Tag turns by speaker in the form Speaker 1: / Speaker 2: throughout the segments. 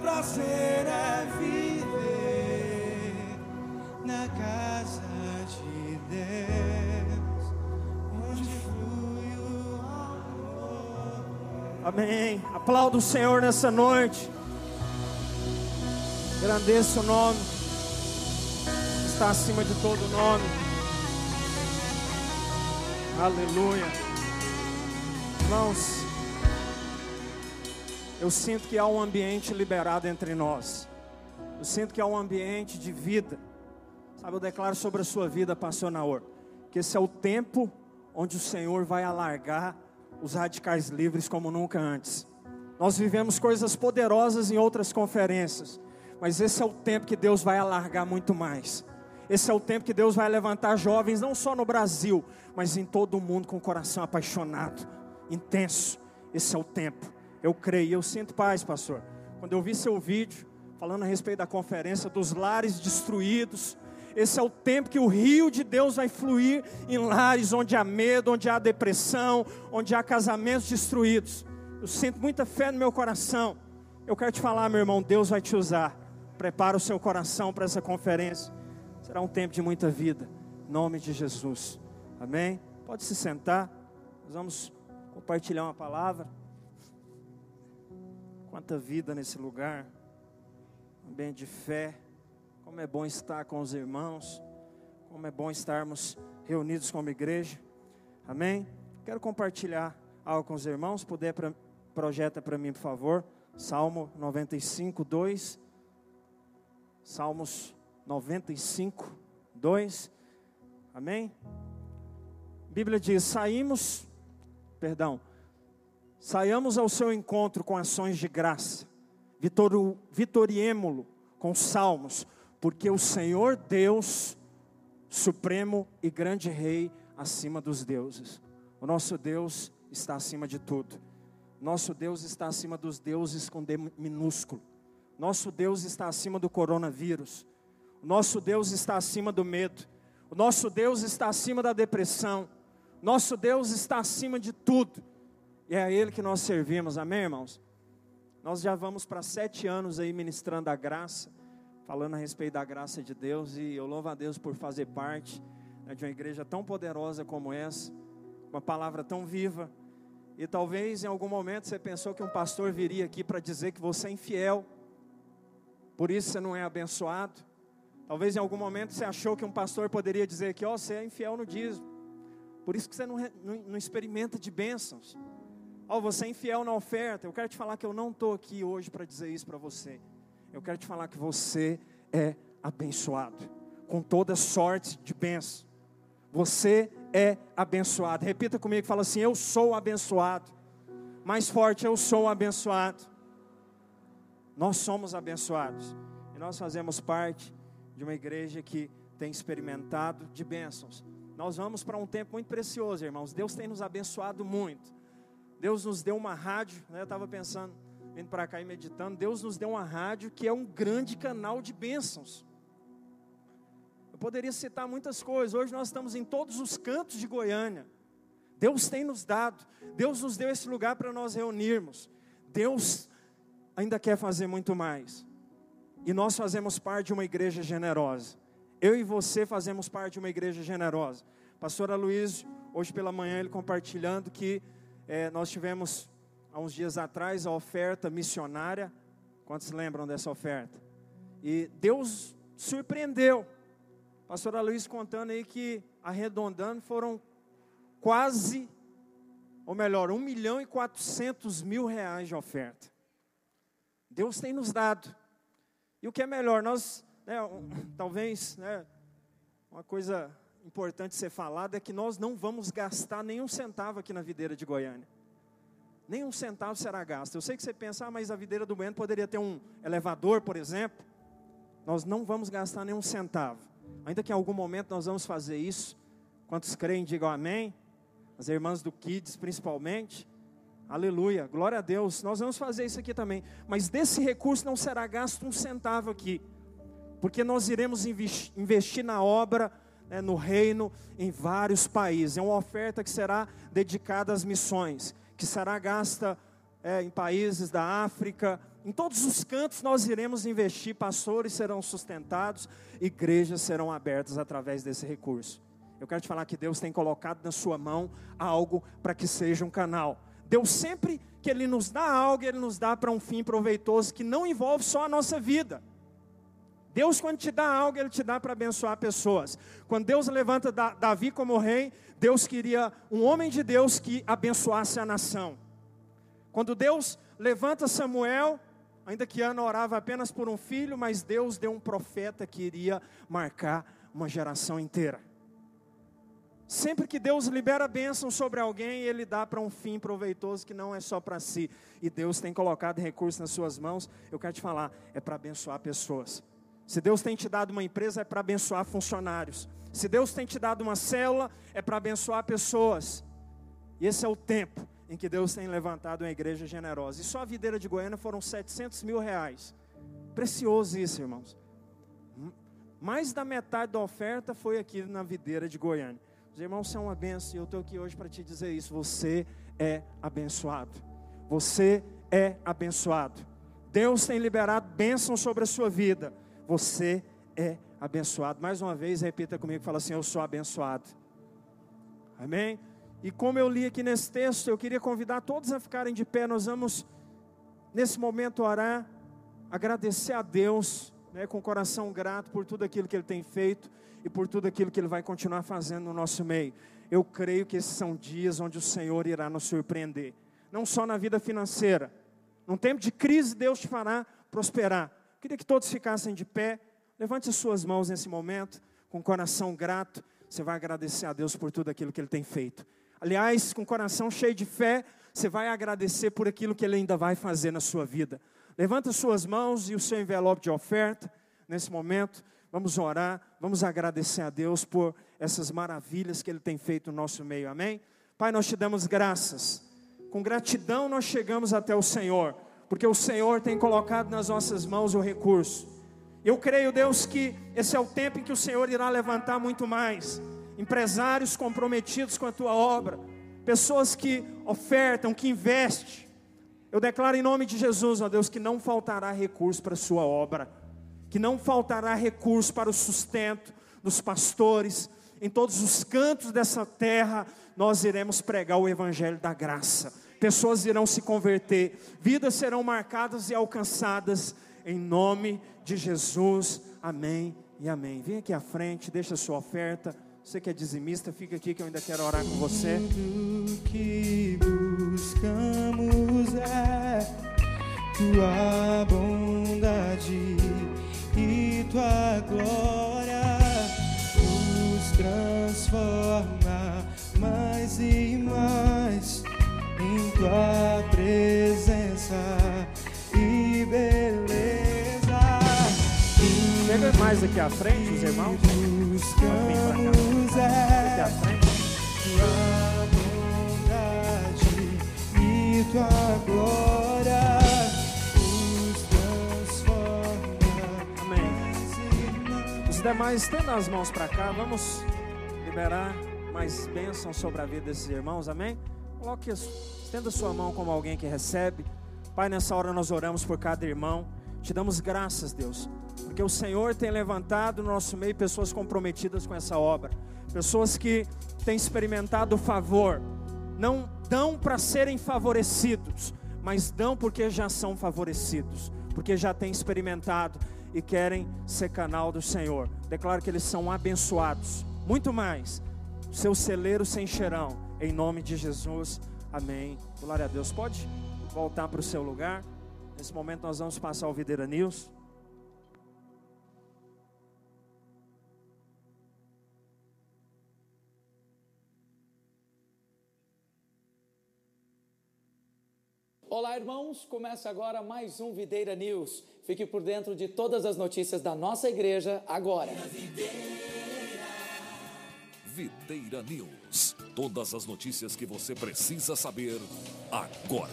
Speaker 1: prazer é viver na casa de Deus, onde flui o amor.
Speaker 2: Amém. Aplauda o Senhor nessa noite. Agradeça o nome. Está acima de todo nome. Aleluia. Irmãos, eu sinto que há um ambiente liberado entre nós. Eu sinto que há um ambiente de vida. Sabe, eu declaro sobre a sua vida, pastor Naor, que esse é o tempo onde o Senhor vai alargar os radicais livres como nunca antes. Nós vivemos coisas poderosas em outras conferências, mas esse é o tempo que Deus vai alargar muito mais. Esse é o tempo que Deus vai levantar jovens, não só no Brasil, mas em todo o mundo com o coração apaixonado, intenso. Esse é o tempo. Eu creio, eu sinto paz, pastor. Quando eu vi seu vídeo falando a respeito da conferência dos lares destruídos, esse é o tempo que o rio de Deus vai fluir em lares onde há medo, onde há depressão, onde há casamentos destruídos. Eu sinto muita fé no meu coração. Eu quero te falar, meu irmão, Deus vai te usar. Prepara o seu coração para essa conferência. Será um tempo de muita vida. Em nome de Jesus. Amém? Pode se sentar. Nós vamos compartilhar uma palavra. Quanta vida nesse lugar. Ambiente de fé. Como é bom estar com os irmãos. Como é bom estarmos reunidos como igreja. Amém? Quero compartilhar algo com os irmãos. Puder, pra, projeta para mim, por favor. Salmo 95, 2. Salmos 95, 2. Amém? A Bíblia diz: saímos, perdão, saiamos ao seu encontro com ações de graça, vitoriemo-lo com salmos, porque o Senhor Deus, supremo e grande Rei, acima dos deuses. O nosso Deus está acima de tudo. Nosso Deus está acima dos deuses com D minúsculo. Nosso Deus está acima do coronavírus. Nosso Deus está acima do medo. O nosso Deus está acima da depressão. Nosso Deus está acima de tudo. E é a Ele que nós servimos, amém, irmãos? Nós já vamos para sete anos aí ministrando a graça, falando a respeito da graça de Deus. E eu louvo a Deus por fazer parte né, de uma igreja tão poderosa como essa, uma palavra tão viva. E talvez em algum momento você pensou que um pastor viria aqui para dizer que você é infiel, por isso você não é abençoado. Talvez em algum momento você achou que um pastor poderia dizer que, ó, oh, você é infiel no dízimo. Por isso que você não, não, não experimenta de bênçãos. Ó, oh, você é infiel na oferta. Eu quero te falar que eu não estou aqui hoje para dizer isso para você. Eu quero te falar que você é abençoado. Com toda sorte de bênção. Você é abençoado. Repita comigo, fala assim: Eu sou abençoado. Mais forte, eu sou abençoado. Nós somos abençoados. E nós fazemos parte de uma igreja que tem experimentado de bênçãos. Nós vamos para um tempo muito precioso, irmãos. Deus tem nos abençoado muito. Deus nos deu uma rádio, né? eu estava pensando, vindo para cá e meditando. Deus nos deu uma rádio que é um grande canal de bênçãos. Eu poderia citar muitas coisas. Hoje nós estamos em todos os cantos de Goiânia. Deus tem nos dado, Deus nos deu esse lugar para nós reunirmos. Deus ainda quer fazer muito mais. E nós fazemos parte de uma igreja generosa. Eu e você fazemos parte de uma igreja generosa. Pastor Aloysio, hoje pela manhã, ele compartilhando que é, nós tivemos, há uns dias atrás, a oferta missionária. Quantos lembram dessa oferta? E Deus surpreendeu. Pastor Aloysio contando aí que, arredondando, foram quase, ou melhor, 1 milhão e 400 mil reais de oferta. Deus tem nos dado. E o que é melhor, nós, né, um, talvez, né, uma coisa importante ser falada é que nós não vamos gastar nenhum centavo aqui na videira de Goiânia. Nenhum centavo será gasto. Eu sei que você pensa, ah, mas a videira do Bueno poderia ter um elevador, por exemplo. Nós não vamos gastar nenhum centavo. Ainda que em algum momento nós vamos fazer isso. Quantos creem, digam amém. As irmãs do Kids, principalmente. Aleluia, glória a Deus. Nós vamos fazer isso aqui também. Mas desse recurso não será gasto um centavo aqui, porque nós iremos investir na obra, né, no reino, em vários países. É uma oferta que será dedicada às missões, que será gasta é, em países da África, em todos os cantos nós iremos investir, pastores serão sustentados, igrejas serão abertas através desse recurso. Eu quero te falar que Deus tem colocado na sua mão algo para que seja um canal. Deus sempre que Ele nos dá algo, Ele nos dá para um fim proveitoso que não envolve só a nossa vida. Deus, quando te dá algo, Ele te dá para abençoar pessoas. Quando Deus levanta Davi como rei, Deus queria um homem de Deus que abençoasse a nação. Quando Deus levanta Samuel, ainda que Ana orava apenas por um filho, mas Deus deu um profeta que iria marcar uma geração inteira. Sempre que Deus libera bênção sobre alguém, Ele dá para um fim proveitoso que não é só para si. E Deus tem colocado recursos nas suas mãos, eu quero te falar, é para abençoar pessoas. Se Deus tem te dado uma empresa, é para abençoar funcionários. Se Deus tem te dado uma célula, é para abençoar pessoas. E esse é o tempo em que Deus tem levantado uma igreja generosa. E só a videira de Goiânia foram 700 mil reais. Precioso isso, irmãos. Mais da metade da oferta foi aqui na videira de Goiânia. Os irmãos são uma benção e eu estou aqui hoje para te dizer isso. Você é abençoado. Você é abençoado. Deus tem liberado bênção sobre a sua vida. Você é abençoado. Mais uma vez, repita comigo, fala assim: Eu sou abençoado. Amém? E como eu li aqui nesse texto, eu queria convidar todos a ficarem de pé. Nós vamos, nesse momento, orar, agradecer a Deus, né, com o coração grato por tudo aquilo que Ele tem feito e por tudo aquilo que Ele vai continuar fazendo no nosso meio. Eu creio que esses são dias onde o Senhor irá nos surpreender, não só na vida financeira. Num tempo de crise, Deus te fará prosperar. Queria que todos ficassem de pé. Levante as suas mãos nesse momento, com o coração grato. Você vai agradecer a Deus por tudo aquilo que Ele tem feito. Aliás, com o coração cheio de fé, você vai agradecer por aquilo que Ele ainda vai fazer na sua vida. Levanta suas mãos e o seu envelope de oferta nesse momento. Vamos orar, vamos agradecer a Deus por essas maravilhas que Ele tem feito no nosso meio. Amém? Pai, nós te damos graças. Com gratidão nós chegamos até o Senhor, porque o Senhor tem colocado nas nossas mãos o recurso. Eu creio, Deus, que esse é o tempo em que o Senhor irá levantar muito mais empresários comprometidos com a tua obra, pessoas que ofertam, que investem. Eu declaro em nome de Jesus, ó Deus, que não faltará recurso para a sua obra, que não faltará recurso para o sustento dos pastores, em todos os cantos dessa terra, nós iremos pregar o evangelho da graça. Pessoas irão se converter, vidas serão marcadas e alcançadas em nome de Jesus. Amém e amém. Vem aqui à frente, deixa a sua oferta. Você que é dizimista, fica aqui que eu ainda quero orar com você.
Speaker 1: Tudo que buscamos é tua bondade e tua glória nos transforma mais e mais tua presença e beleza.
Speaker 2: Chega mais aqui à frente, os irmãos.
Speaker 1: Buscamos é tua bondade e tua glória.
Speaker 2: Amém. Os demais, estenda as mãos para cá. Vamos liberar mais bênção sobre a vida desses irmãos. Amém? Coloque, as- estenda sua mão como alguém que recebe. Pai, nessa hora nós oramos por cada irmão. Te damos graças, Deus, porque o Senhor tem levantado no nosso meio pessoas comprometidas com essa obra, pessoas que têm experimentado o favor, não dão para serem favorecidos, mas dão porque já são favorecidos, porque já têm experimentado e querem ser canal do Senhor. Declaro que eles são abençoados, muito mais. Seus celeiros se encherão, em nome de Jesus. Amém. Glória a Deus. Pode voltar para o seu lugar. Nesse momento nós vamos passar o Videira News.
Speaker 3: Olá, irmãos! Começa agora mais um Videira News. Fique por dentro de todas as notícias da nossa igreja agora.
Speaker 4: Videira News. Todas as notícias que você precisa saber agora.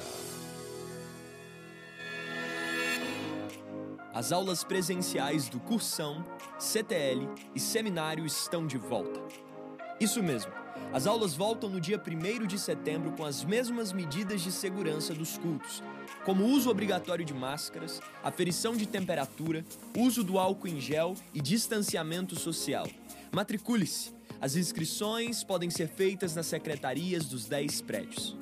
Speaker 5: As aulas presenciais do Cursão, CTL e Seminário estão de volta. Isso mesmo, As aulas voltam no dia 1 de setembro com as mesmas medidas de segurança dos cultos, como uso obrigatório de máscaras, aferição de temperatura, uso do álcool em gel e distanciamento social. Matricule-se. As inscrições podem ser feitas nas secretarias dos 10 prédios.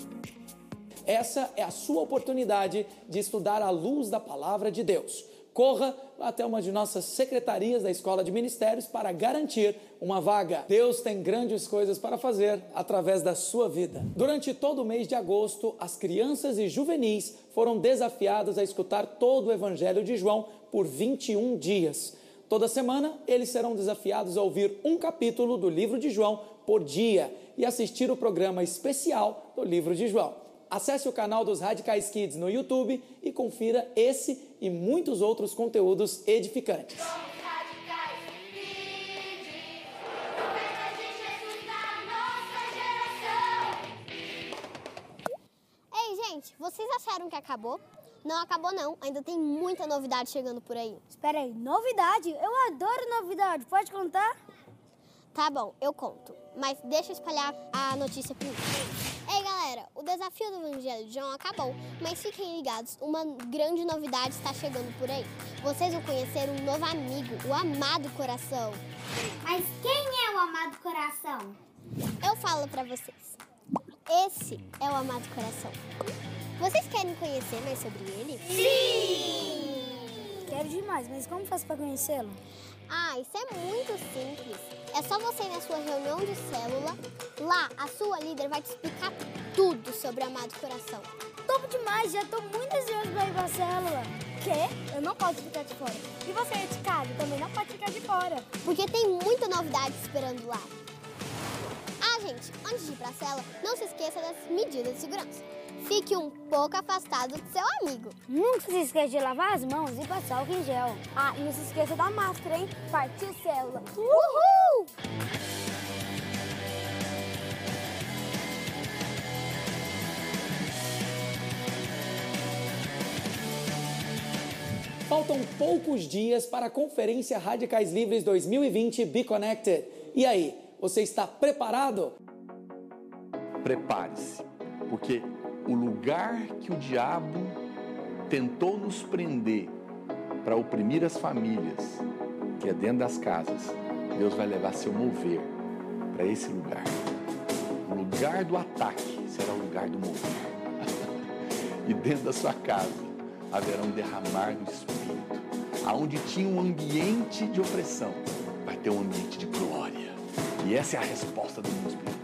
Speaker 3: Essa é a sua oportunidade de estudar à luz da palavra de Deus. Corra até uma de nossas secretarias da Escola de Ministérios para garantir uma vaga. Deus tem grandes coisas para fazer através da sua vida. Durante todo o mês de agosto, as crianças e juvenis foram desafiadas a escutar todo o Evangelho de João por 21 dias. Toda semana, eles serão desafiados a ouvir um capítulo do livro de João por dia e assistir o programa especial do livro de João. Acesse o canal dos Radicais Kids no YouTube e confira esse e muitos outros conteúdos edificantes.
Speaker 6: Ei, gente, vocês acharam que acabou? Não acabou não, ainda tem muita novidade chegando por aí.
Speaker 7: Espera aí, novidade? Eu adoro novidade, pode contar?
Speaker 6: Tá bom, eu conto, mas deixa eu espalhar a notícia primeiro. Ei, galera, o desafio do Evangelho de João acabou, mas fiquem ligados, uma grande novidade está chegando por aí. Vocês vão conhecer um novo amigo, o Amado Coração.
Speaker 7: Mas quem é o amado coração?
Speaker 6: Eu falo pra vocês. Esse é o Amado Coração. Vocês querem conhecer mais sobre ele?
Speaker 7: Quero demais, mas como faço pra conhecê-lo?
Speaker 6: Ah, isso é muito simples. É só você ir na sua reunião de célula. Lá, a sua líder vai te explicar tudo sobre o Amado Coração.
Speaker 7: Top demais, já tô muito ansioso pra ir pra célula. Quê? Eu não posso ficar de fora. E você casa, também não pode ficar de fora.
Speaker 6: Porque tem muita novidade esperando lá. Ah, gente, antes de ir pra célula, não se esqueça das medidas de segurança. Fique um pouco afastado do seu amigo.
Speaker 7: Nunca se esqueça de lavar as mãos e passar em gel. Ah, e não se esqueça da máscara, hein? Partiu célula.
Speaker 6: Uhul!
Speaker 3: Faltam poucos dias para a Conferência Radicais Livres 2020 Be Connected. E aí, você está preparado?
Speaker 8: prepare-se, porque o lugar que o diabo tentou nos prender para oprimir as famílias, que é dentro das casas, Deus vai levar seu mover para esse lugar. O lugar do ataque será o lugar do mover. e dentro da sua casa haverá um derramar do Espírito. Aonde tinha um ambiente de opressão, vai ter um ambiente de glória. E essa é a resposta do mundo espiritual.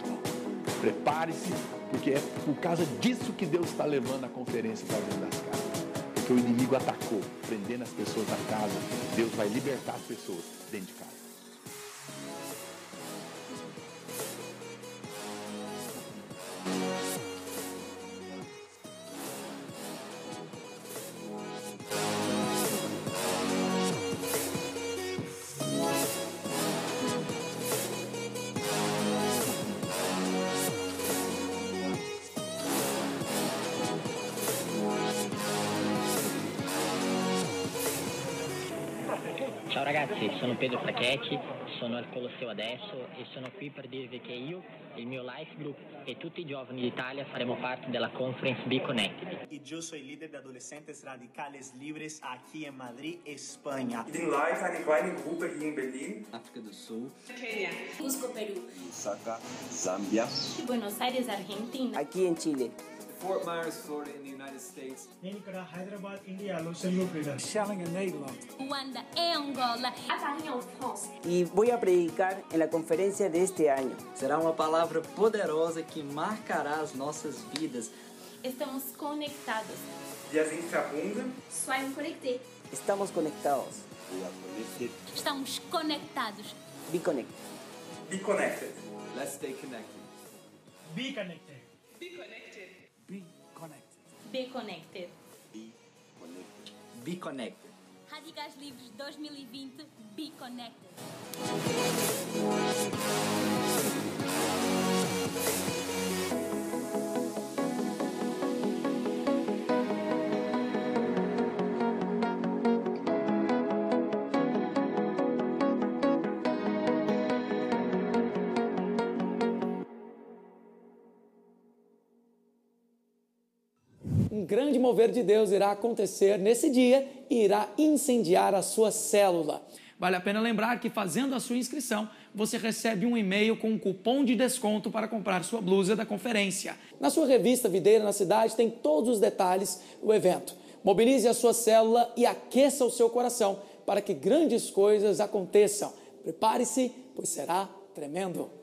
Speaker 8: Prepare-se, porque é por causa disso que Deus está levando a conferência para dentro das casas. Porque o inimigo atacou, prendendo as pessoas na casa. Deus vai libertar as pessoas dentro de casa.
Speaker 9: Sono Pedro Fracchetti, sono al Colosseo adesso e sono qui per dirvi che io, il mio Life Group e tutti i giovani d'Italia faremo parte della conference Be Connected.
Speaker 10: Y yo soy líder de adolescentes radicales libres aquí en Madrid.
Speaker 11: Ich bin live eine kleine Gruppe hier in Berlin.
Speaker 12: África do Sul.
Speaker 13: Kenia. Cusco, Perú.
Speaker 12: Lusaka, Zambia.
Speaker 13: Buenos Aires, Argentina.
Speaker 14: Aqui em Chile.
Speaker 15: Fort Myers, Florida, in the United States.
Speaker 16: Benikara, Hyderabad, India, lo
Speaker 17: celebra. Schellingen, Nederland.
Speaker 13: Luanda, Angola. Avignon, France.
Speaker 14: E vou a predicar na conferência deste ano.
Speaker 12: Será uma palavra poderosa que marcará as nossas vidas.
Speaker 13: Estamos conectados. Soyons connectés.
Speaker 14: Estamos conectados.
Speaker 13: Estamos conectados.
Speaker 14: Be connected.
Speaker 11: Be connected.
Speaker 15: Let's stay connected.
Speaker 13: Be connected
Speaker 17: connected.
Speaker 13: Be connected.
Speaker 12: Be connected.
Speaker 13: Radicais Livres 2020. Be connected.
Speaker 3: Grande mover de Deus irá acontecer nesse dia e irá incendiar a sua célula. Vale a pena lembrar que fazendo a sua inscrição, você recebe um e-mail com um cupom de desconto para comprar sua blusa da conferência. Na sua revista Videira na Cidade tem todos os detalhes do evento. Mobilize a sua célula e aqueça o seu coração para que grandes coisas aconteçam. Prepare-se, pois será tremendo.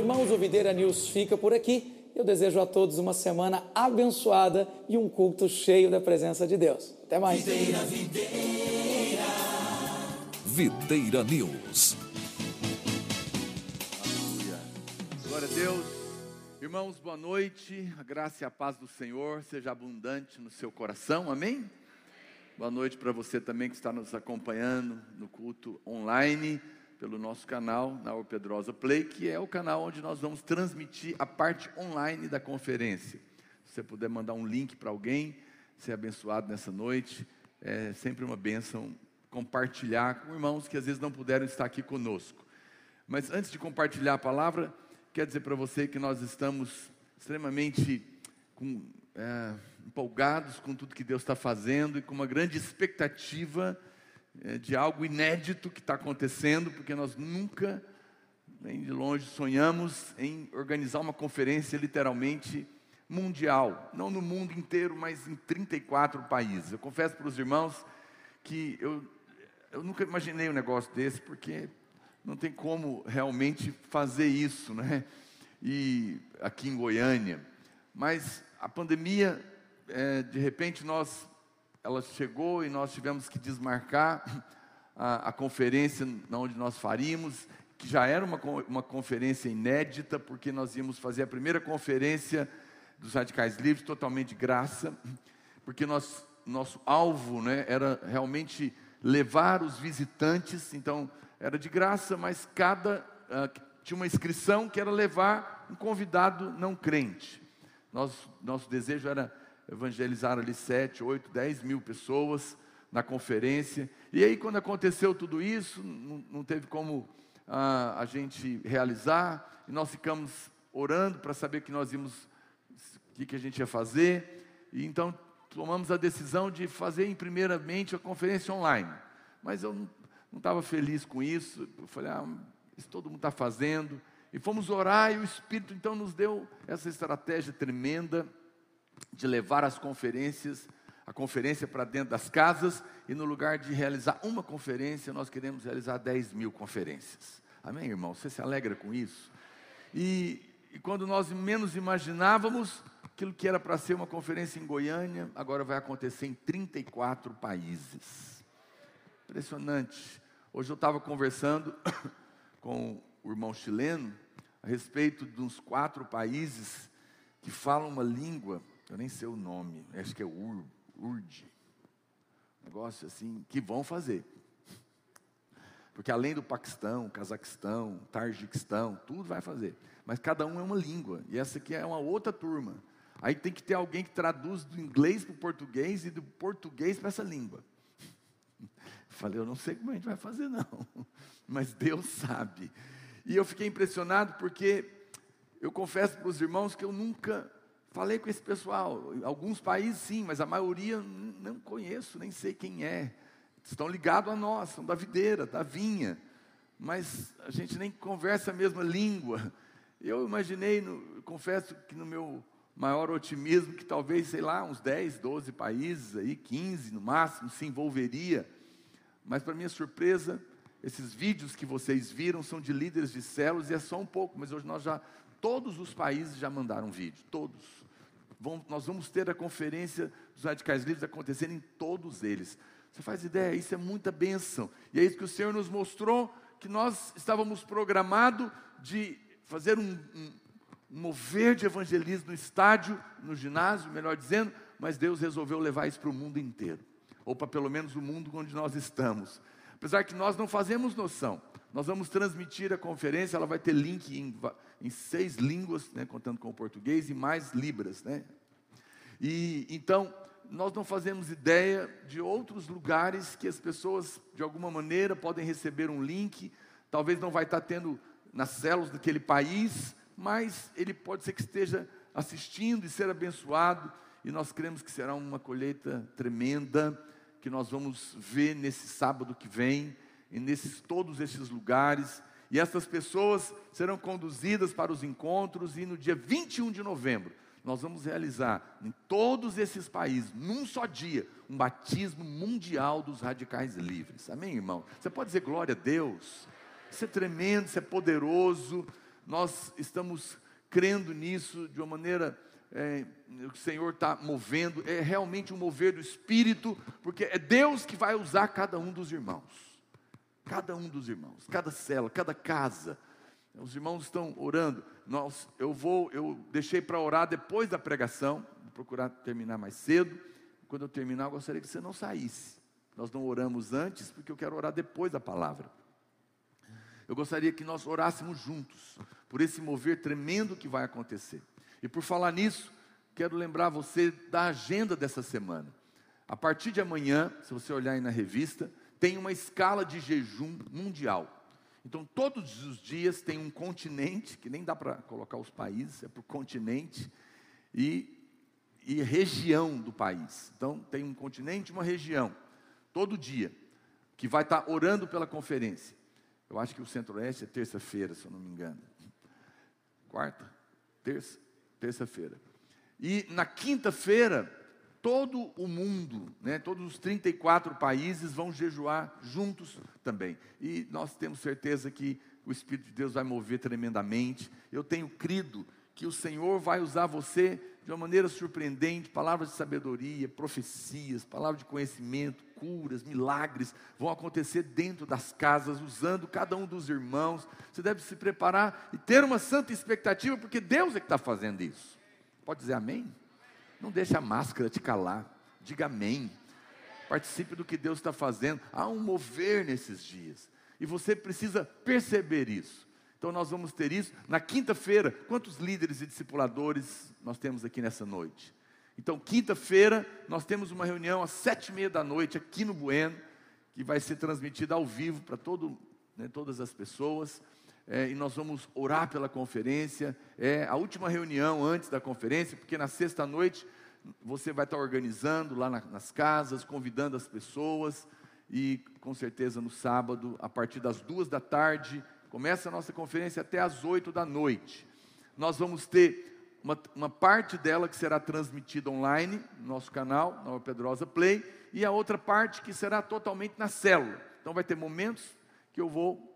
Speaker 3: Irmãos, o Videira News fica por aqui. Eu desejo a todos uma semana abençoada e um culto cheio da presença de Deus. Até mais.
Speaker 4: Videira News.
Speaker 8: Glória a Deus. Irmãos, boa noite. A graça e a paz do Senhor seja abundante no seu coração. Amém? Boa noite para você também que está nos acompanhando no culto online pelo nosso canal na O Pedrosa Play, que é o canal onde nós vamos transmitir a parte online da conferência. Se você puder mandar um link para alguém, ser abençoado nessa noite, é sempre uma bênção compartilhar com irmãos que às vezes não puderam estar aqui conosco. Mas antes de compartilhar a palavra, quero dizer para você que nós estamos extremamente com, é, empolgados com tudo que Deus está fazendo e com uma grande expectativa de algo inédito que está acontecendo, porque nós nunca, nem de longe, sonhamos em organizar uma conferência literalmente mundial, não no mundo inteiro, mas em 34 países. Eu confesso para os irmãos que eu, eu nunca imaginei um negócio desse, porque não tem como realmente fazer isso, né? E aqui em Goiânia, mas a pandemia, é, de repente nós, ela chegou e nós tivemos que desmarcar a, a conferência onde nós faríamos, que já era uma, uma conferência inédita, porque nós íamos fazer a primeira conferência dos radicais livres totalmente de graça, porque nós, nosso alvo né, era realmente levar os visitantes, então era de graça, mas cada ah, tinha uma inscrição que era levar um convidado não crente. Nosso, nosso desejo era evangelizar ali sete, oito, dez mil pessoas na conferência. E aí, quando aconteceu tudo isso, não, não teve como ah, a gente realizar, e nós ficamos orando para saber que nós íamos, o que, que a gente ia fazer. E então tomamos a decisão de fazer, em primeiramente, a conferência online. Mas eu não estava feliz com isso. Eu falei, ah, isso todo mundo está fazendo. E fomos orar e o Espírito então nos deu essa estratégia tremenda de levar as conferências, a conferência para dentro das casas e no lugar de realizar uma conferência, nós queremos realizar 10 mil conferências. Amém, irmão? Você se alegra com isso? E, e quando nós menos imaginávamos, aquilo que era para ser uma conferência em Goiânia, agora vai acontecer em 34 países. Impressionante. Hoje eu estava conversando com o irmão chileno a respeito de uns quatro países que falam uma língua, eu nem sei o nome, acho que é Ur, Urd, negócio assim, que vão fazer. Porque além do Paquistão, Cazaquistão, Tajiquistão, tudo vai fazer. Mas cada um é uma língua, e essa aqui é uma outra turma. Aí tem que ter alguém que traduz do inglês para o português e do português para essa língua. Falei, eu não sei como a gente vai fazer, não, mas Deus sabe. E eu fiquei impressionado porque eu confesso para os irmãos que eu nunca falei com esse pessoal. Alguns países sim, mas a maioria não conheço, nem sei quem é. Estão ligados a nós, são da videira, da vinha. Mas a gente nem conversa a mesma língua. Eu imaginei, no, confesso que no meu maior otimismo, que talvez, sei lá, uns 10, 12 países aí, 15 no máximo, se envolveria. Mas para minha surpresa, esses vídeos que vocês viram são de líderes de células e é só um pouco, mas hoje nós já, todos os países já mandaram vídeo, todos. Vão- nós vamos ter a conferência dos radicais livres acontecendo em todos eles. Você faz ideia? Isso é muita bênção. E é isso que o Senhor nos mostrou, que nós estávamos programados de fazer um, um- um mover de evangelismo no estádio, no ginásio, melhor dizendo, mas Deus resolveu levar isso para o mundo inteiro. Ou para pelo menos o mundo onde nós estamos. Apesar que nós não fazemos noção. Nós vamos transmitir a conferência, ela vai ter link em, em seis línguas, né, contando com o português, e mais libras, né? E então nós não fazemos ideia de outros lugares que as pessoas de alguma maneira podem receber um link, talvez não vai estar tendo nas células daquele país, mas ele pode ser que esteja assistindo e ser abençoado, e nós cremos que será uma colheita tremenda que nós vamos ver nesse sábado que vem, e nesses todos esses lugares, e essas pessoas serão conduzidas para os encontros e no dia 21 de novembro nós vamos realizar em todos esses países, num só dia, um batismo mundial dos radicais livres. Amém, irmão? Você pode dizer glória a Deus? Isso é tremendo, isso é poderoso. Nós estamos crendo nisso de uma maneira. é, o Senhor está movendo, é realmente um mover do Espírito, porque é Deus que vai usar cada um dos irmãos. Cada um dos irmãos, cada célula, cada casa. Os irmãos estão orando. Nós, eu vou, eu deixei para orar depois da pregação, vou procurar terminar mais cedo. Quando eu terminar, eu gostaria que você não saísse. Nós não oramos antes, porque eu quero orar depois da palavra. Eu gostaria que nós orássemos juntos, por esse mover tremendo que vai acontecer. E por falar nisso, quero lembrar você da agenda dessa semana. A partir de amanhã, se você olhar aí na revista, tem uma escala de jejum mundial. Então, todos os dias tem um continente, que nem dá para colocar os países, é por continente, e, e região do país. Então, tem um continente e uma região, todo dia, que vai estar orando pela conferência. Eu acho que o Centro-Oeste é terça-feira, se eu não me engano. Quarta? Terça? Terça-feira. E na quinta-feira, todo o mundo, né, todos os 34 países vão jejuar juntos também. E nós temos certeza que o Espírito de Deus vai mover tremendamente. Eu tenho crido que o Senhor vai usar você de uma maneira surpreendente, palavras de sabedoria, profecias, palavras de conhecimento, curas, milagres vão acontecer dentro das casas, usando cada um dos irmãos. Você deve se preparar e ter uma santa expectativa, porque Deus é que está fazendo isso. Pode dizer amém? Não deixe a máscara te calar. Diga amém. Participe do que Deus está fazendo. Há um mover nesses dias. E você precisa perceber isso. Então nós vamos ter isso na quinta-feira. Quantos líderes e discipuladores nós temos aqui nessa noite? Então, quinta-feira, nós temos uma reunião às sete e meia da noite aqui no Bueno, que vai ser transmitida ao vivo para todo, né, todas as pessoas. É, e nós vamos orar pela conferência. É a última reunião antes da conferência, porque na sexta-noite você vai estar organizando lá na, nas casas, convidando as pessoas. E com certeza no sábado, a partir das duas da tarde, começa a nossa conferência até às oito da noite. Nós vamos ter uma, uma, parte dela que será transmitida online no nosso canal, Nova Pedrosa Play, e a outra parte que será totalmente na célula. Então vai ter momentos que eu vou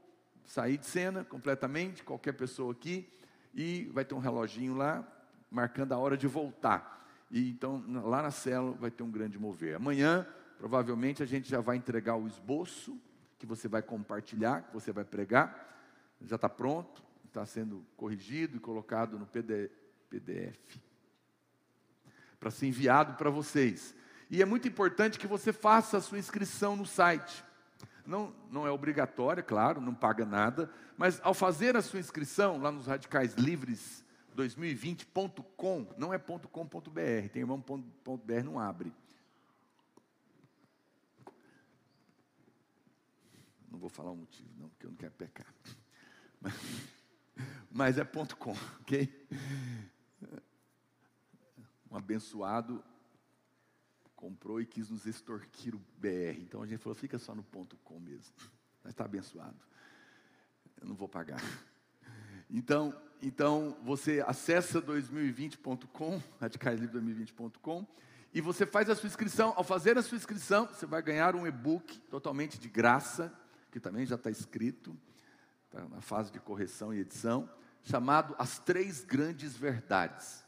Speaker 8: sair de cena completamente, qualquer pessoa aqui, e vai ter um reloginho lá marcando a hora de voltar. E então lá na célula vai ter um grande mover. Amanhã, provavelmente a gente já vai entregar o esboço que você vai compartilhar, que você vai pregar. Já está pronto, está sendo corrigido e colocado no PDF para ser enviado para vocês. E é muito importante que você faça a sua inscrição no site. Não, não é obrigatória, claro, não paga nada, mas ao fazer a sua inscrição lá nos Radicais Livres 2020.com, não é .com.br, tem irmão .br não abre. Não vou falar o motivo, não, porque eu não quero pecar. Mas, mas é .com, ok? Um abençoado comprou e quis nos extorquir o BR. Então a gente falou, fica só no ponto .com mesmo. Mas está abençoado. Eu não vou pagar. Então, então você acessa 2020.com, radicalslivre2020.com, e você faz a sua inscrição. Ao fazer a sua inscrição, você vai ganhar um e-book totalmente de graça, que também já está escrito, está na fase de correção e edição, chamado As Três Grandes Verdades.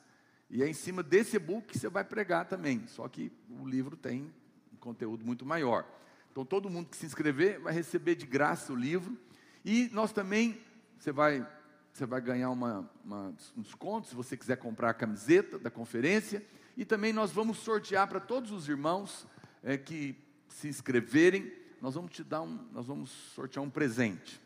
Speaker 8: E é em cima desse e-book que você vai pregar também, só que o livro tem um conteúdo muito maior. Então todo mundo que se inscrever vai receber de graça o livro. E nós também, você vai, você vai ganhar uma, uma, um desconto se você quiser comprar a camiseta da conferência. E também nós vamos sortear para todos os irmãos é, que se inscreverem, nós vamos te dar um, nós vamos sortear um presente.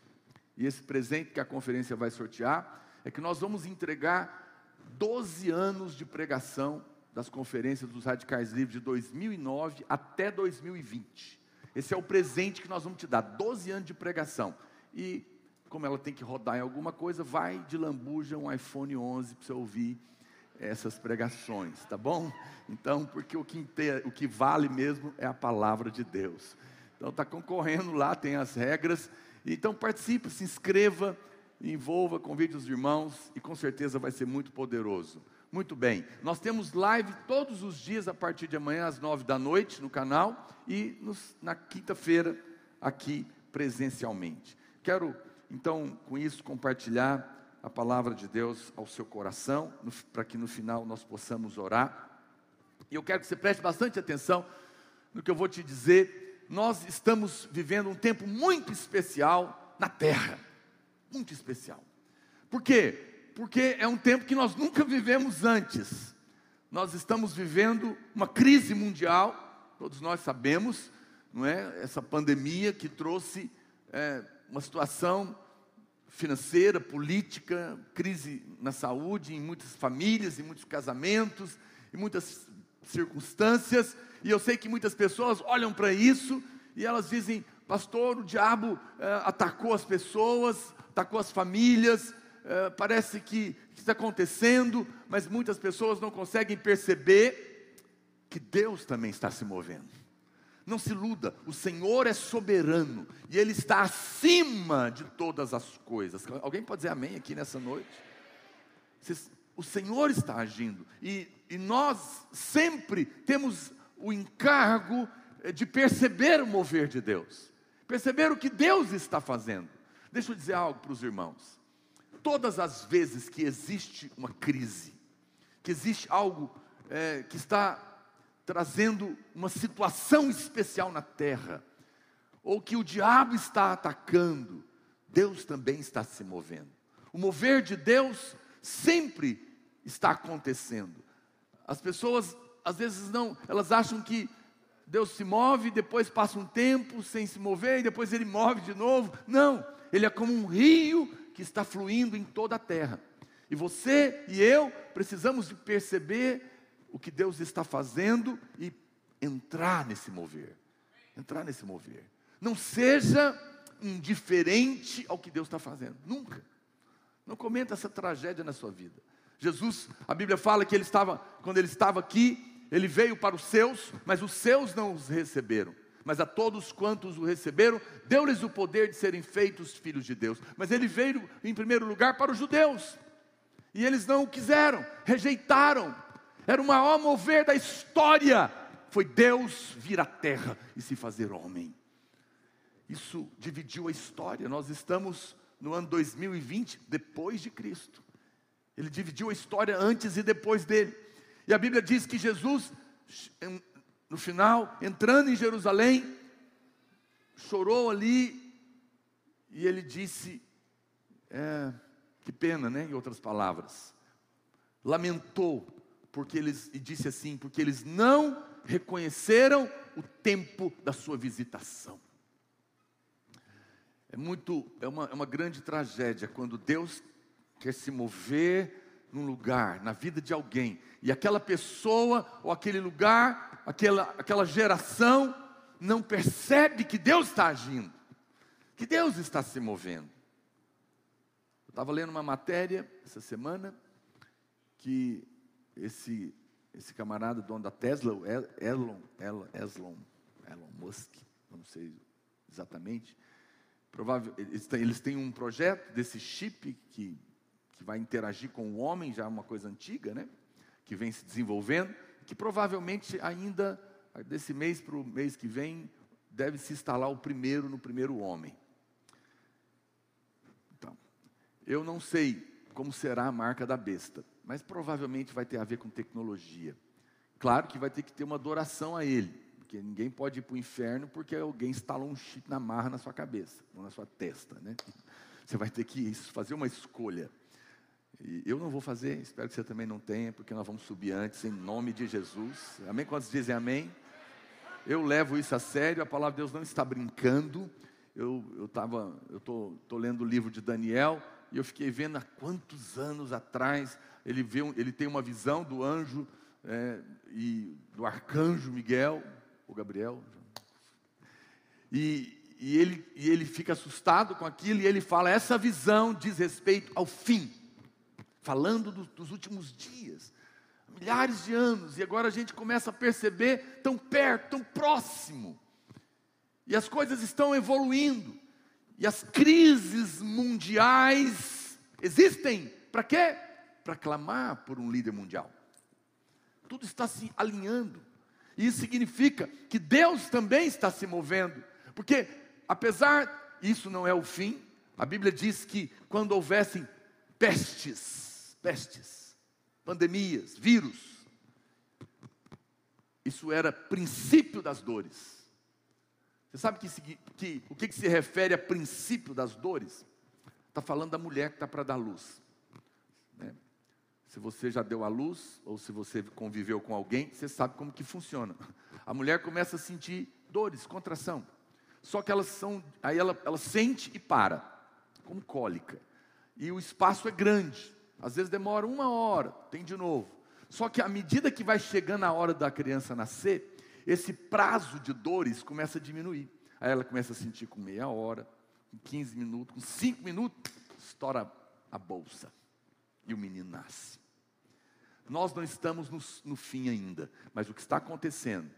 Speaker 8: E esse presente que a conferência vai sortear é que nós vamos entregar 12 anos de pregação das conferências dos Radicais Livres de 2009 até 2020. Esse é o presente que nós vamos te dar, 12 anos de pregação. E como ela tem que rodar em alguma coisa, vai de lambuja um iPhone 11 para você ouvir essas pregações, tá bom? Então, porque o que, o que vale mesmo é a palavra de Deus. Então, está concorrendo lá, tem as regras. Então, participe, se inscreva envolva, convide os irmãos e com certeza vai ser muito poderoso. Muito bem, nós temos live todos os dias a partir de amanhã às nove da noite no canal e nos, na quinta-feira aqui presencialmente. Quero então com isso compartilhar a palavra de Deus ao seu coração, para que no final nós possamos orar. E eu quero que você preste bastante atenção no que eu vou te dizer. Nós estamos vivendo um tempo muito especial na terra muito especial. Por quê? Porque é um tempo que nós nunca vivemos antes. Nós estamos vivendo uma crise mundial, todos nós sabemos, não é? Essa pandemia que trouxe é, uma situação financeira, política, crise na saúde, em muitas famílias, em muitos casamentos, em muitas circunstâncias. E eu sei que muitas pessoas olham para isso e elas dizem: Pastor, o diabo é, atacou as pessoas, atacou as famílias, é, parece que, que está acontecendo, mas muitas pessoas não conseguem perceber que Deus também está se movendo. Não se iluda, o Senhor é soberano e Ele está acima de todas as coisas. Alguém pode dizer amém aqui nessa noite? O Senhor está agindo e, e nós sempre temos o encargo eh, de perceber o mover de Deus, perceber o que Deus está fazendo. Deixa eu dizer algo para os irmãos. Todas as vezes que existe uma crise, que existe algo é, que está trazendo uma situação especial na terra, ou que o diabo está atacando, Deus também está se movendo. O mover de Deus sempre está acontecendo. As pessoas às vezes não, elas acham que Deus se move, depois passa um tempo sem se mover e depois ele move de novo. Não, ele é como um rio que está fluindo em toda a terra. E você e eu precisamos de perceber o que Deus está fazendo e entrar nesse mover. Entrar nesse mover. Não seja indiferente ao que Deus está fazendo. Nunca. Não comenta essa tragédia na sua vida. Jesus, a Bíblia fala que ele estava, quando ele estava aqui, ele veio para os seus, mas os seus não os receberam mas a todos quantos o receberam, deu-lhes o poder de serem feitos filhos de Deus. Mas ele veio em primeiro lugar para os judeus, e eles não o quiseram, rejeitaram. Era o maior mover da história, foi Deus vir à terra e se fazer homem. Isso dividiu a história. Nós estamos no ano 2020, depois de Cristo. Ele dividiu a história antes e depois dele. E a Bíblia diz que Jesus no final, entrando em Jerusalém, chorou ali e ele disse: é, que pena, né? Em outras palavras, lamentou porque eles e disse assim, porque eles não reconheceram o tempo da sua visitação. É muito, é uma, é uma grande tragédia quando Deus quer se mover num lugar, na vida de alguém, e aquela pessoa ou aquele lugar aquela, aquela geração não percebe que Deus está agindo, que Deus está se movendo. estava lendo uma matéria essa semana que esse, esse camarada dono da Tesla, Elon, El- Elon, Elon Musk, eu não sei exatamente, provável, eles têm, eles têm um projeto desse chip que, que vai interagir com o homem, já é uma coisa antiga, né? Que vem se desenvolvendo, que provavelmente ainda desse mês para o mês que vem deve se instalar o primeiro no primeiro homem. Então, eu não sei como será a marca da besta, mas provavelmente vai ter a ver com tecnologia. Claro que vai ter que ter uma adoração a ele, porque ninguém pode ir para o inferno porque alguém instalou um chip na marra na sua cabeça, ou na sua testa, né? Você vai ter que fazer uma escolha. E eu não vou fazer, espero que você também não tenha, porque nós vamos subir antes, em nome de Jesus. Amém? Quantos dizem amém? Eu levo isso a sério, a palavra de Deus não está brincando. Eu eu tava, eu tô, tô lendo o livro de Daniel e eu fiquei vendo há quantos anos atrás ele vê, ele tem uma visão do anjo é, e do arcanjo Miguel, ou Gabriel, e, e ele, e ele fica assustado com aquilo e ele fala: essa visão diz respeito ao fim, falando do- dos últimos dias, milhares de anos, e agora a gente começa a perceber tão perto, tão próximo, e as coisas estão evoluindo, e as crises mundiais existem para quê? Para clamar por um líder mundial. Tudo está se alinhando. E isso significa que Deus também está se movendo. Porque, apesar, isso não é o fim, a Bíblia diz que quando houvessem pestes, pestes, pandemias, vírus, isso era princípio das dores. Você sabe que, que- o que, que se refere a princípio das dores? Está falando da mulher que está para dar luz. né? Se você já deu a luz, ou se você conviveu com alguém, você sabe como que funciona. A mulher começa a sentir dores, contração. Só que elas são, aí ela, ela sente e para, como cólica. E o espaço é grande. Às vezes demora uma hora, tem de novo. Só que à medida que vai chegando a hora da criança nascer, esse prazo de dores começa a diminuir. Aí ela começa a sentir com meia hora, com 15 minutos, com 5 minutos, estoura a bolsa. E o menino nasce. Nós não estamos no, no fim ainda, mas o que está acontecendo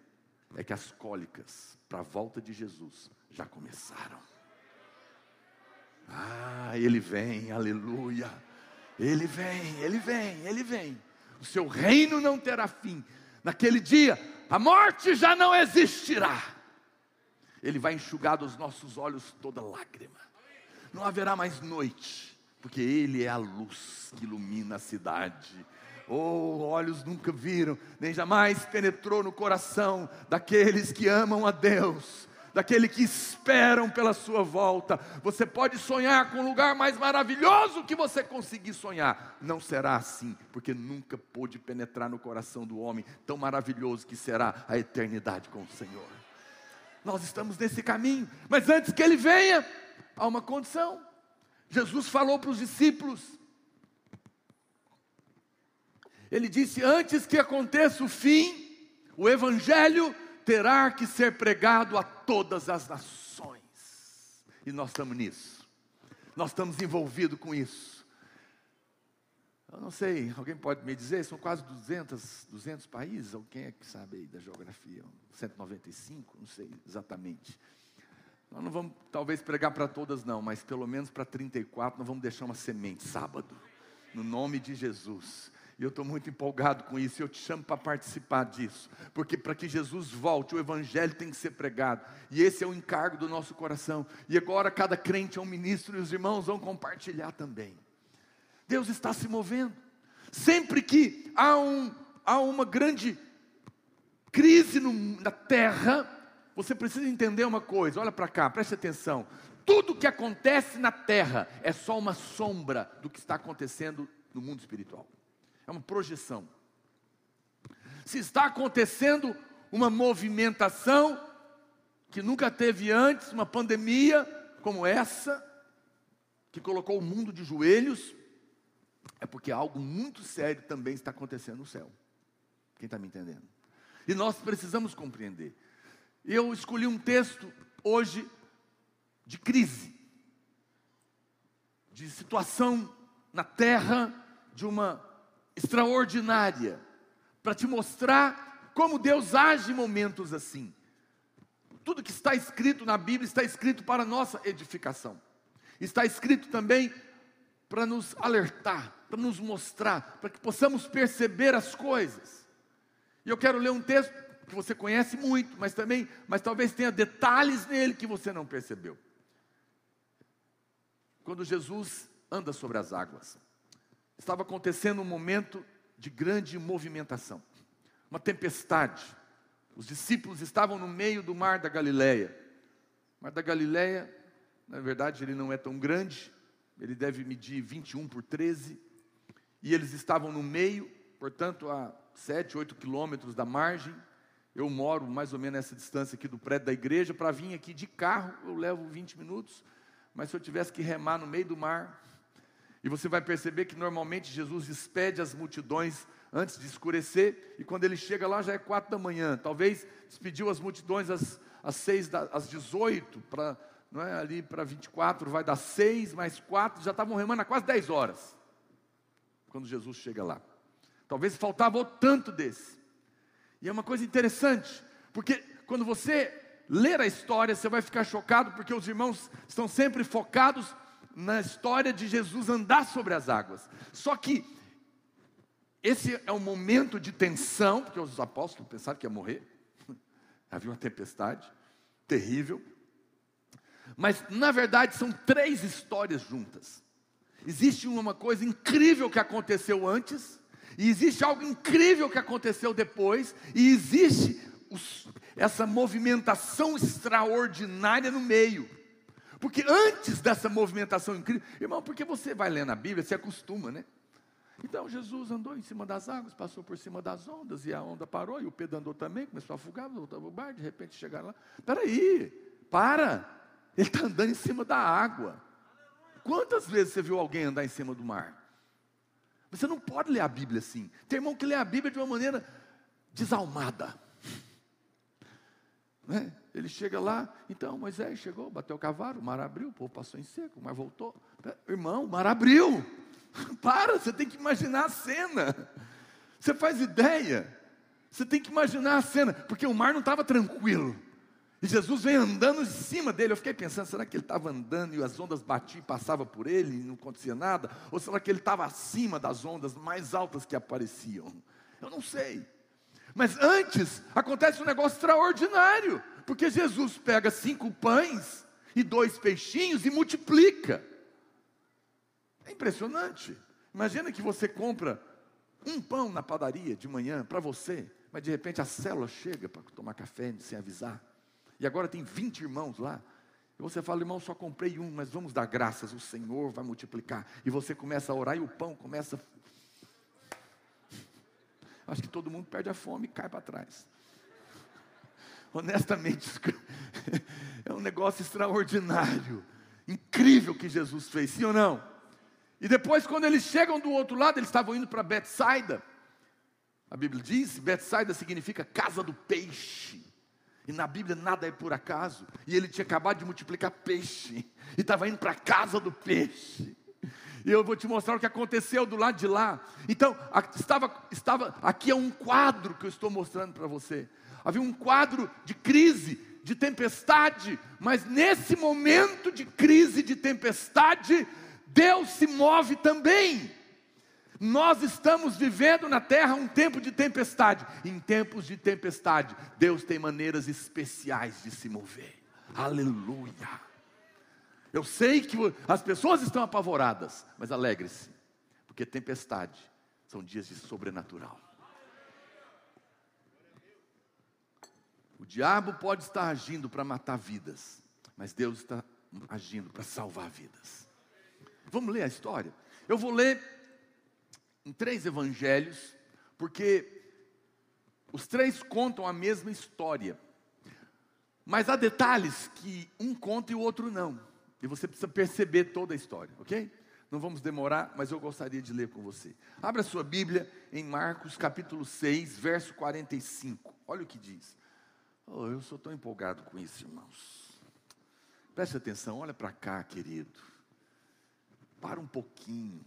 Speaker 8: é que as cólicas para a volta de Jesus já começaram. Ah, ele vem, aleluia. Ele vem, ele vem, ele vem. O seu reino não terá fim. Naquele dia, a morte já não existirá. Ele vai enxugar dos nossos olhos toda lágrima. Não haverá mais noite, porque Ele é a luz que ilumina a cidade. Oh, olhos nunca viram, nem jamais penetrou no coração daqueles que amam a Deus, daqueles que esperam pela sua volta. Você pode sonhar com o lugar mais maravilhoso que você conseguir sonhar. Não será assim, porque nunca pôde penetrar no coração do homem tão maravilhoso que será a eternidade com o Senhor. Nós estamos nesse caminho, mas antes que ele venha, há uma condição. Jesus falou para os discípulos, ele disse: Antes que aconteça o fim, o Evangelho terá que ser pregado a todas as nações. E nós estamos nisso, nós estamos envolvidos com isso. Eu não sei, alguém pode me dizer? São quase 200, 200 países? Alguém é que sabe aí da geografia? 195? Não sei exatamente. Nós não vamos talvez pregar para todas, não, mas pelo menos para 34 nós vamos deixar uma semente sábado, no nome de Jesus. E eu estou muito empolgado com isso, eu te chamo para participar disso, porque para que Jesus volte, o Evangelho tem que ser pregado, e esse é o encargo do nosso coração. E agora cada crente é um ministro, e os irmãos vão compartilhar também. Deus está se movendo. Sempre que há, um, há uma grande crise no- na terra, você precisa entender uma coisa, olha para cá, preste atenção. Tudo que acontece na terra é só uma sombra do que está acontecendo no mundo espiritual. É uma projeção. Se está acontecendo uma movimentação que nunca teve antes, uma pandemia como essa, que colocou o mundo de joelhos, é porque algo muito sério também está acontecendo no céu. Quem está me entendendo? E nós precisamos compreender. Eu escolhi um texto hoje de crise. de situação na terra, de uma extraordinária, para te mostrar como Deus age em momentos assim. Tudo que está escrito na Bíblia está escrito para nossa edificação. Está escrito também para nos alertar, para nos mostrar, para que possamos perceber as coisas. E eu quero ler um texto que você conhece muito, mas também, mas talvez tenha detalhes nele que você não percebeu. Quando Jesus anda sobre as águas, estava acontecendo um momento de grande movimentação, uma tempestade. Os discípulos estavam no meio do mar da Galileia. O mar da Galileia, na verdade, ele não é tão grande, ele deve medir 21 por 13, e eles estavam no meio, portanto, a 7, 8 quilômetros da margem. Eu moro mais ou menos nessa distância aqui do prédio da igreja. Para vir aqui de carro, eu levo 20 minutos. Mas se eu tivesse que remar no meio do mar, e você vai perceber que normalmente Jesus despede as multidões antes de escurecer, e quando ele chega lá já é quatro da manhã. Talvez despediu as multidões às, às seis, da, às 18, para não é, ali para 24, vai dar seis mais quatro, já estavam remando a quase 10 horas. Quando Jesus chega lá. Talvez faltava o tanto desse. E é uma coisa interessante, porque quando você ler a história, você vai ficar chocado, porque os irmãos estão sempre focados na história de Jesus andar sobre as águas. Só que esse é um momento de tensão, porque os apóstolos pensaram que ia morrer. Havia uma tempestade terrível. Mas na verdade são três histórias juntas. Existe uma coisa incrível que aconteceu antes, e existe algo incrível que aconteceu depois, e existe os, essa movimentação extraordinária no meio. Porque antes dessa movimentação incrível, irmão, porque você vai lendo a Bíblia, se acostuma, né? Então Jesus andou em cima das águas, passou por cima das ondas, e a onda parou, e o Pedro andou também, começou a afogar, voltava o bar, de repente chegaram lá. Peraí, para! Ele está andando em cima da água. Quantas vezes você viu alguém andar em cima do mar? Você não pode ler a Bíblia assim. Tem irmão que lê a Bíblia de uma maneira desalmada. Né? Ele chega lá, então Moisés chegou, bateu o cavalo, o mar abriu, o povo passou em seco, o mar voltou. Irmão, o mar abriu. Para, você tem que imaginar a cena. Você faz ideia? Você tem que imaginar a cena, porque o mar não estava tranquilo. E Jesus vem andando em cima dele. Eu fiquei pensando, será que ele estava andando e as ondas batiam e passavam por ele e não acontecia nada? Ou será que ele estava acima das ondas mais altas que apareciam? Eu não sei. Mas antes acontece um negócio extraordinário, porque Jesus pega cinco pães e dois peixinhos e multiplica. É impressionante. Imagina que você compra um pão na padaria de manhã para você, mas de repente a célula chega para tomar café sem avisar. E agora tem 20 irmãos lá. E você fala, irmão, só comprei um, mas vamos dar graças, o Senhor vai multiplicar. E você começa a orar e o pão começa. Acho que todo mundo perde a fome e cai para trás. Honestamente, é um negócio extraordinário, incrível que Jesus fez, sim ou não? E depois, quando eles chegam do outro lado, eles estavam indo para Betsaida. A Bíblia diz: Betsaida significa casa do peixe. E na Bíblia nada é por acaso. E ele tinha acabado de multiplicar peixe. E estava indo para a casa do peixe. E eu vou te mostrar o que aconteceu do lado de lá. Então, estava, estava aqui é um quadro que eu estou mostrando para você. Havia um quadro de crise, de tempestade, mas nesse momento de crise, de tempestade, Deus se move também. Nós estamos vivendo na terra um tempo de tempestade. Em tempos de tempestade, Deus tem maneiras especiais de se mover. Aleluia. Eu sei que as pessoas estão apavoradas, mas alegre-se, porque tempestade são dias de sobrenatural. O diabo pode estar agindo para matar vidas, mas Deus está agindo para salvar vidas. Vamos ler a história? Eu vou ler em três evangelhos, porque os três contam a mesma história. Mas há detalhes que um conta e o outro não. E você precisa perceber toda a história, ok? Não vamos demorar, mas eu gostaria de ler com você. Abra sua Bíblia em Marcos capítulo 6, verso 45. Olha o que diz. Oh, eu sou tão empolgado com isso, irmãos. Preste atenção, olha para cá, querido. para um pouquinho.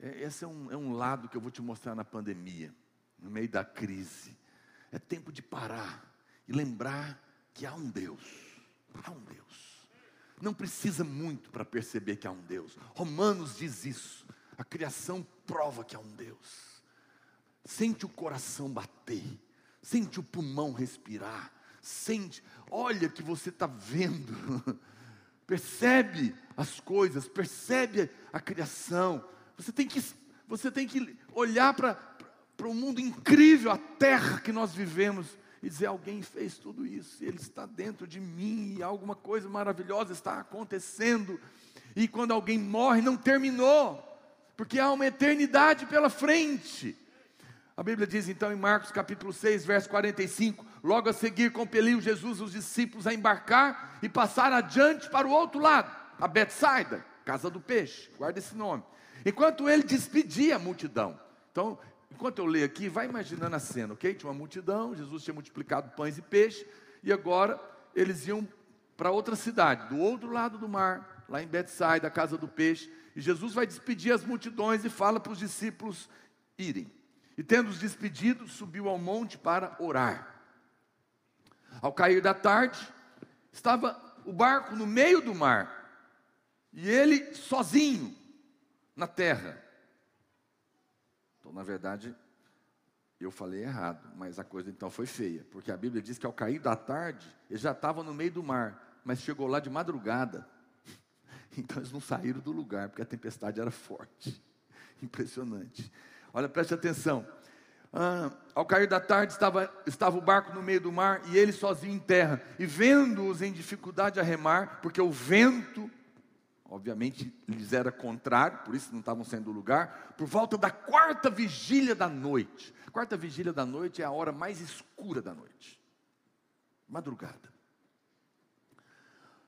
Speaker 8: É, esse é um, é um lado que eu vou te mostrar na pandemia, no meio da crise. É tempo de parar e lembrar que há um Deus. Há um Deus. Não precisa muito para perceber que há um Deus. Romanos diz isso. A criação prova que há um Deus. Sente o coração bater, sente o pulmão respirar, sente, olha que você está vendo, percebe as coisas, percebe a criação. Você tem que, você tem que olhar para o mundo incrível, a terra que nós vivemos, e dizer: alguém fez tudo isso, e Ele está dentro de mim, e alguma coisa maravilhosa está acontecendo. E quando alguém morre, não terminou, porque há uma eternidade pela frente. A Bíblia diz então em Marcos capítulo 6, verso 45: Logo a seguir compeliu Jesus os discípulos a embarcar e passar adiante para o outro lado, a Betsaida, casa do peixe, guarda esse nome. Enquanto ele despedia a multidão. Então, enquanto eu leio aqui, vai imaginando a cena, ok? Tinha uma multidão, Jesus tinha multiplicado pães e peixes, e agora eles iam para outra cidade, do outro lado do mar, lá em Betsaida, a casa do peixe, e Jesus vai despedir as multidões e fala para os discípulos irem. E tendo-os despedido, subiu ao monte para orar. Ao cair da tarde, estava o barco no meio do mar, e ele sozinho na terra. Então, na verdade, eu falei errado, mas a coisa então foi feia, porque a Bíblia diz que ao cair da tarde, ele já estava no meio do mar, mas chegou lá de madrugada. Então eles não saíram do lugar, porque a tempestade era forte. Impressionante. Olha, preste atenção. Ah, ao cair da tarde estava, estava o barco no meio do mar e ele sozinho em terra. E vendo-os em dificuldade a remar, porque o vento, obviamente, lhes era contrário, por isso não estavam saindo do lugar, por volta da quarta vigília da noite. quarta vigília da noite é a hora mais escura da noite. Madrugada.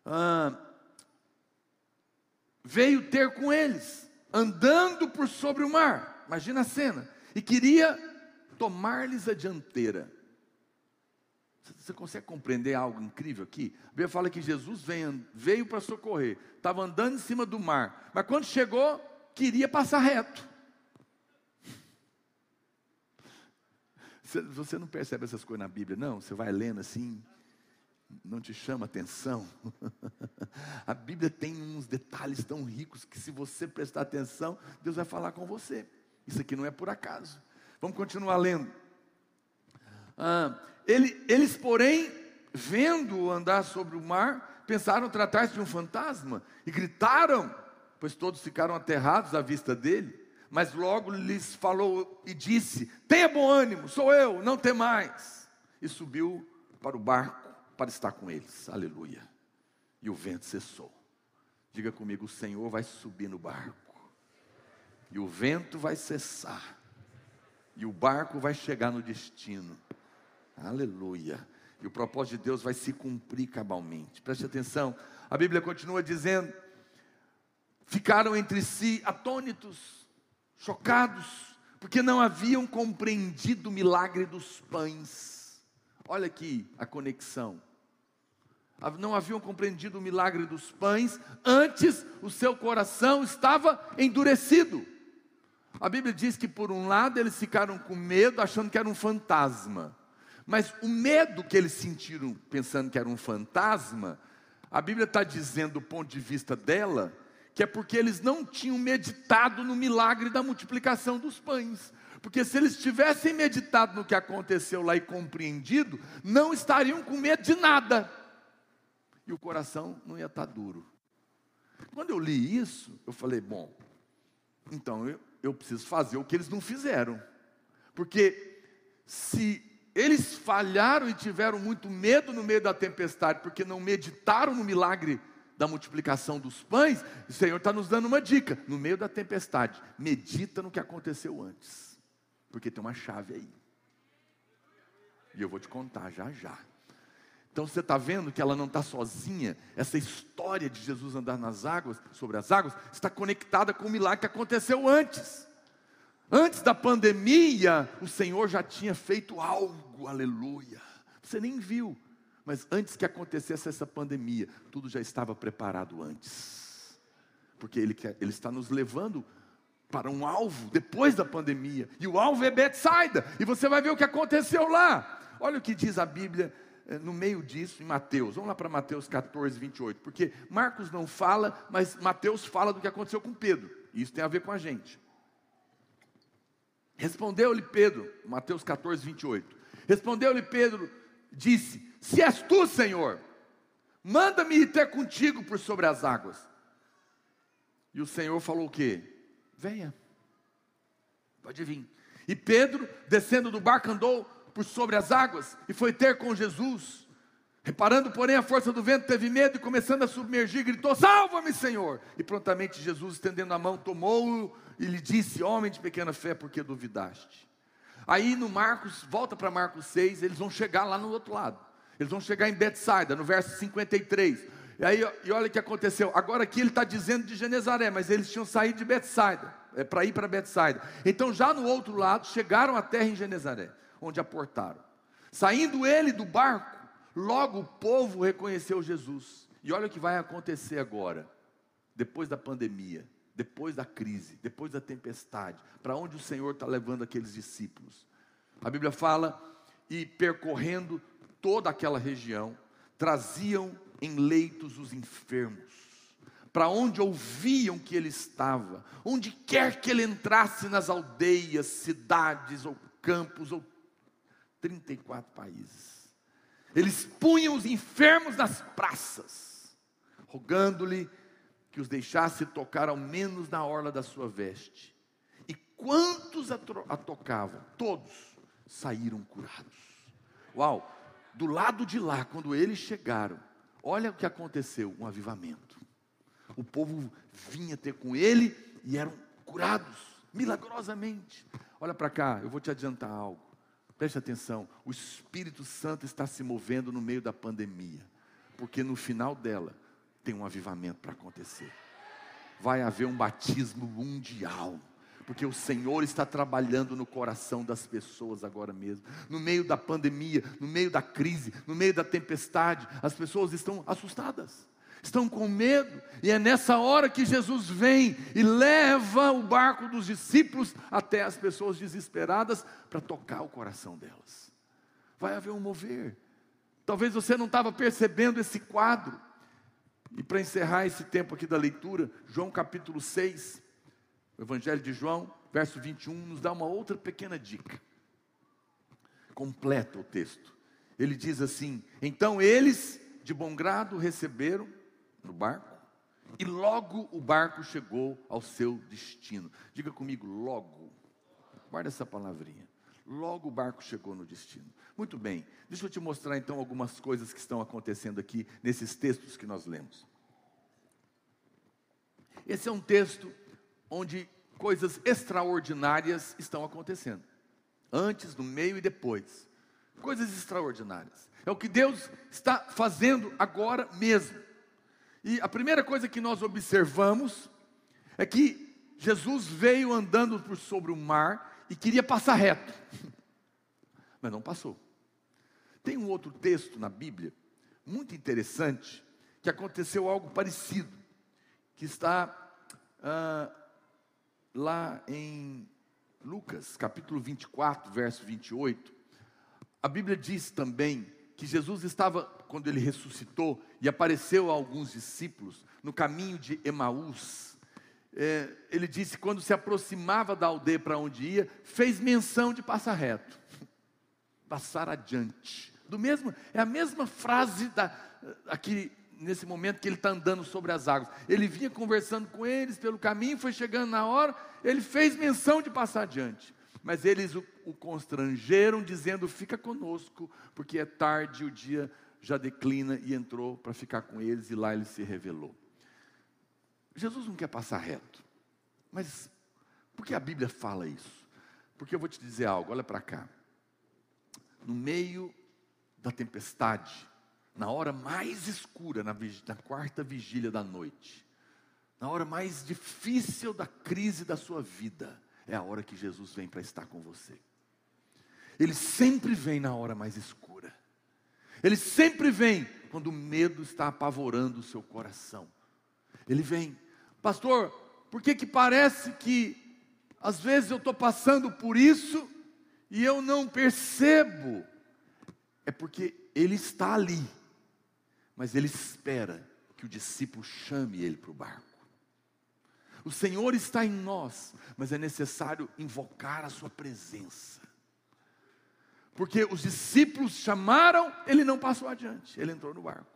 Speaker 8: Ah, veio ter com eles, andando por sobre o mar. Imagina a cena. E queria tomar-lhes a dianteira. Você consegue compreender algo incrível aqui? A Bíblia fala que Jesus veio, veio para socorrer, estava andando em cima do mar, mas quando chegou, queria passar reto. Você não percebe essas coisas na Bíblia, não? Você vai lendo assim, não te chama atenção. A Bíblia tem uns detalhes tão ricos que, se você prestar atenção, Deus vai falar com você. Isso aqui não é por acaso. Vamos continuar lendo. Ah, ele, eles, porém, vendo-o andar sobre o mar, pensaram tratar-se de um fantasma e gritaram, pois todos ficaram aterrados à vista dele. Mas logo lhes falou e disse: Tenha bom ânimo, sou eu, não tem mais. E subiu para o barco para estar com eles. Aleluia. E o vento cessou. Diga comigo: o Senhor vai subir no barco, e o vento vai cessar e o barco vai chegar no destino. Aleluia. E o propósito de Deus vai se cumprir cabalmente. Preste atenção. A Bíblia continua dizendo: ficaram entre si atônitos, chocados, porque não haviam compreendido o milagre dos pães. Olha aqui a conexão. Não haviam compreendido o milagre dos pães, antes o seu coração estava endurecido. A Bíblia diz que, por um lado, eles ficaram com medo, achando que era um fantasma. Mas o medo que eles sentiram, pensando que era um fantasma, a Bíblia está dizendo, do ponto de vista dela, que é porque eles não tinham meditado no milagre da multiplicação dos pães. Porque se eles tivessem meditado no que aconteceu lá e compreendido, não estariam com medo de nada. E o coração não ia estar duro. Quando eu li isso, eu falei: bom, então eu, eu preciso fazer o que eles não fizeram. Porque se eles falharam e tiveram muito medo no meio da tempestade, porque não meditaram no milagre da multiplicação dos pães, o Senhor está nos dando uma dica: no meio da tempestade, medita no que aconteceu antes, porque tem uma chave aí. E eu vou te contar já já. Então você está vendo que ela não está sozinha. Essa história de Jesus andar nas águas, sobre as águas, está conectada com o milagre que aconteceu antes. Antes da pandemia, o Senhor já tinha feito algo, aleluia. Você nem viu, mas antes que acontecesse essa pandemia, tudo já estava preparado antes. porque ele, quer, ele está nos levando para um alvo depois da pandemia. E o alvo é Betsaida. E você vai ver o que aconteceu lá. Olha o que diz a Bíblia no meio disso, em Mateus. Vamos lá para Mateus 14, 28. Porque Marcos não fala, mas Mateus fala do que aconteceu com Pedro. E isso tem a ver com a gente. Respondeu-lhe Pedro, Mateus 14, 28. Respondeu-lhe Pedro, disse: Se és tu, Senhor, manda-me ir ter contigo por sobre as águas. E o Senhor falou o quê? Venha, pode vir. E Pedro, descendo do barco, andou por sobre as águas e foi ter com Jesus. Reparando, porém, a força do vento, teve medo e, começando a submergir, gritou: Salva-me, Senhor! E prontamente Jesus, estendendo a mão, tomou-o e lhe disse: Homem de pequena fé, por que duvidaste? Aí no Marcos, volta para Marcos 6, eles vão chegar lá no outro lado. Eles vão chegar em Betsaida, no verso 53. E aí, e olha o que aconteceu. Agora aqui ele está dizendo de Genezaré, mas eles tinham saído de Betsaida, é, para ir para Betsaida. Então já no outro lado, chegaram à terra em Genezaré, onde aportaram. Saindo ele do barco, logo o povo reconheceu Jesus. E olha o que vai acontecer agora, depois da pandemia, depois da crise, depois da tempestade, para onde o Senhor está levando aqueles discípulos. A Bíblia fala, e percorrendo toda aquela região, traziam em leitos os enfermos, para onde ouviam que ele estava, onde quer que ele entrasse nas aldeias, cidades ou campos, ou 34 países. Eles punham os enfermos nas praças, rogando-lhe que os deixasse tocar ao menos na orla da sua veste. E quantos a, a tocavam? Todos saíram curados. Uau! Do lado de lá, quando eles chegaram, olha o que aconteceu: um avivamento. O povo vinha ter com ele e eram curados, milagrosamente. Olha para cá, eu vou te adiantar algo. Preste atenção: o Espírito Santo está se movendo no meio da pandemia, porque no final dela tem um avivamento para acontecer. Vai haver um batismo mundial porque o Senhor está trabalhando no coração das pessoas agora mesmo. No meio da pandemia, no meio da crise, no meio da tempestade, as pessoas estão assustadas, estão com medo, e é nessa hora que Jesus vem e leva o barco dos discípulos até as pessoas desesperadas para tocar o coração delas. Vai haver um mover. Talvez você não estava percebendo esse quadro. E para encerrar esse tempo aqui da leitura, João capítulo 6, o Evangelho de João, verso 21, nos dá uma outra pequena dica. Completa o texto. Ele diz assim: Então eles, de bom grado, receberam no barco, e logo o barco chegou ao seu destino. Diga comigo, logo. Guarda essa palavrinha. Logo o barco chegou no destino. Muito bem, deixa eu te mostrar então algumas coisas que estão acontecendo aqui nesses textos que nós lemos. Esse é um texto onde coisas extraordinárias estão acontecendo. Antes, no meio e depois. Coisas extraordinárias. É o que Deus está fazendo agora mesmo. E a primeira coisa que nós observamos é que Jesus veio andando por sobre o mar e queria passar reto, mas não passou. Tem um outro texto na Bíblia, muito interessante, que aconteceu algo parecido, que está ah, lá em Lucas, capítulo 24, verso 28, a Bíblia diz também que Jesus estava, quando ele ressuscitou e apareceu a alguns discípulos no caminho de Emaús, é, ele disse: quando se aproximava da aldeia para onde ia, fez menção de passar reto, passar adiante. Do mesmo, é a mesma frase da, aqui nesse momento que ele está andando sobre as águas. Ele vinha conversando com eles pelo caminho, foi chegando na hora, ele fez menção de passar adiante. Mas eles o, o constrangeram, dizendo: Fica conosco, porque é tarde, o dia já declina, e entrou para ficar com eles, e lá ele se revelou. Jesus não quer passar reto, mas por que a Bíblia fala isso? Porque eu vou te dizer algo, olha para cá. No meio da tempestade, na hora mais escura, na, na, quarta vigília da noite, na hora mais difícil da crise da sua vida, é a hora que Jesus vem para estar com você. Ele sempre vem na hora mais escura. Ele sempre vem quando o medo está apavorando o seu coração. Ele vem Pastor, por que que parece que às vezes eu estou passando por isso e eu não percebo? É porque ele está ali, mas ele espera que o discípulo chame ele para o barco. O Senhor está em nós, mas é necessário invocar a Sua presença. Porque os discípulos chamaram, ele não passou adiante, ele entrou no barco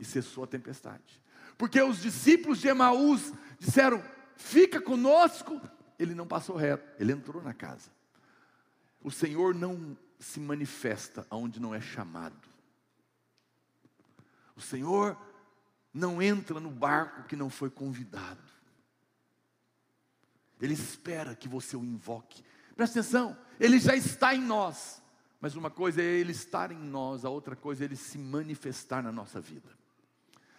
Speaker 8: e cessou a tempestade. Porque os discípulos de Emaús disseram: Fica conosco, ele não passou reto, ele entrou na casa. O Senhor não se manifesta aonde não é chamado. O Senhor não entra no barco que não foi convidado. Ele espera que você o invoque. Presta atenção, ele já está em nós. Mas uma coisa é ele estar em nós, a outra coisa é ele se manifestar na nossa vida,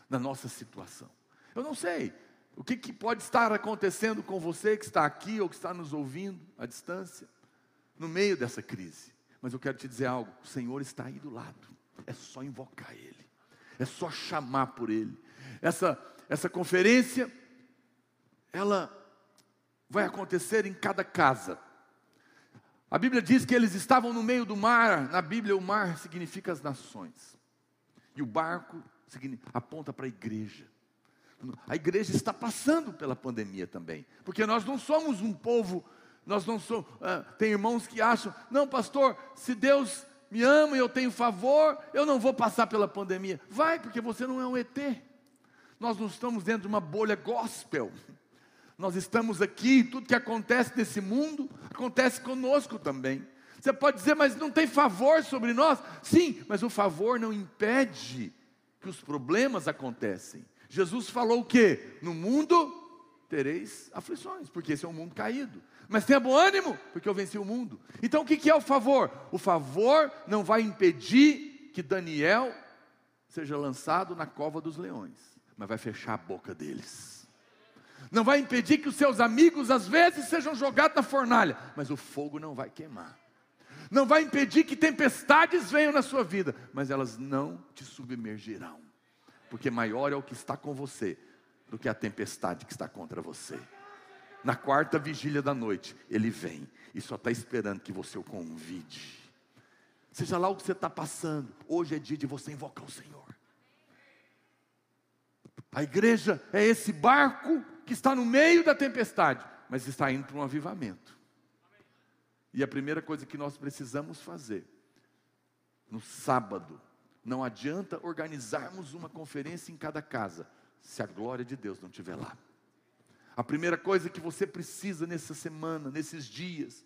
Speaker 8: na nossa situação. Eu não sei o que, que pode estar acontecendo com você que está aqui ou que está nos ouvindo à distância, no meio dessa crise. Mas eu quero te dizer algo: o Senhor está aí do lado, é só invocar Ele, é só chamar por Ele. Essa, essa conferência, ela vai acontecer em cada casa. A Bíblia diz que eles estavam no meio do mar. Na Bíblia, o mar significa as nações. E o barco aponta para a igreja. A igreja está passando pela pandemia também. Porque nós não somos um povo, nós não somos. Ah, tem irmãos que acham, não, pastor, se Deus me ama e eu tenho favor, eu não vou passar pela pandemia. Vai, porque você não é um ET. Nós não estamos dentro de uma bolha gospel. Nós estamos aqui, tudo que acontece nesse mundo acontece conosco também. Você pode dizer, mas não tem favor sobre nós? Sim, mas o favor não impede que os problemas acontecem. Jesus falou o quê? No mundo tereis aflições, porque esse é um mundo caído. Mas tenha bom ânimo, porque eu venci o mundo. Então o que é o favor? O favor não vai impedir que Daniel seja lançado na cova dos leões, mas vai fechar a boca deles não vai impedir que os seus amigos às vezes sejam jogados na fornalha, mas o fogo não vai queimar. Não vai impedir que tempestades venham na sua vida, mas elas não te submergirão, porque maior é o que está com você do que a tempestade que está contra você. Na quarta vigília da noite, ele vem e só está esperando que você o convide. Seja lá o que você está passando, hoje é dia de você invocar o Senhor. A igreja é esse barco que está no meio da tempestade, mas está indo para um avivamento. E a primeira coisa que nós precisamos fazer, no sábado, não adianta organizarmos uma conferência em cada casa, se a glória de Deus não estiver lá. A primeira coisa que você precisa nessa semana, nesses dias,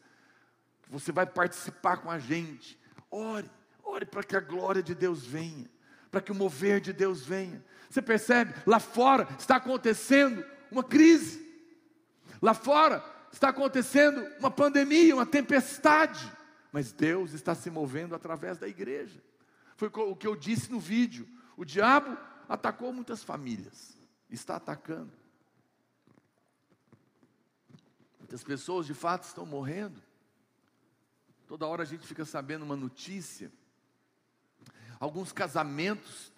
Speaker 8: você vai participar com a gente, ore, ore para que a glória de Deus venha, para que o mover de Deus venha. Você percebe? Lá fora está acontecendo uma crise. Lá fora está acontecendo uma pandemia, uma tempestade. Mas Deus está se movendo através da igreja. Foi o que eu disse no vídeo. O diabo atacou muitas famílias, está atacando. Muitas pessoas de fato estão morrendo. Toda hora a gente fica sabendo uma notícia. Alguns casamentos,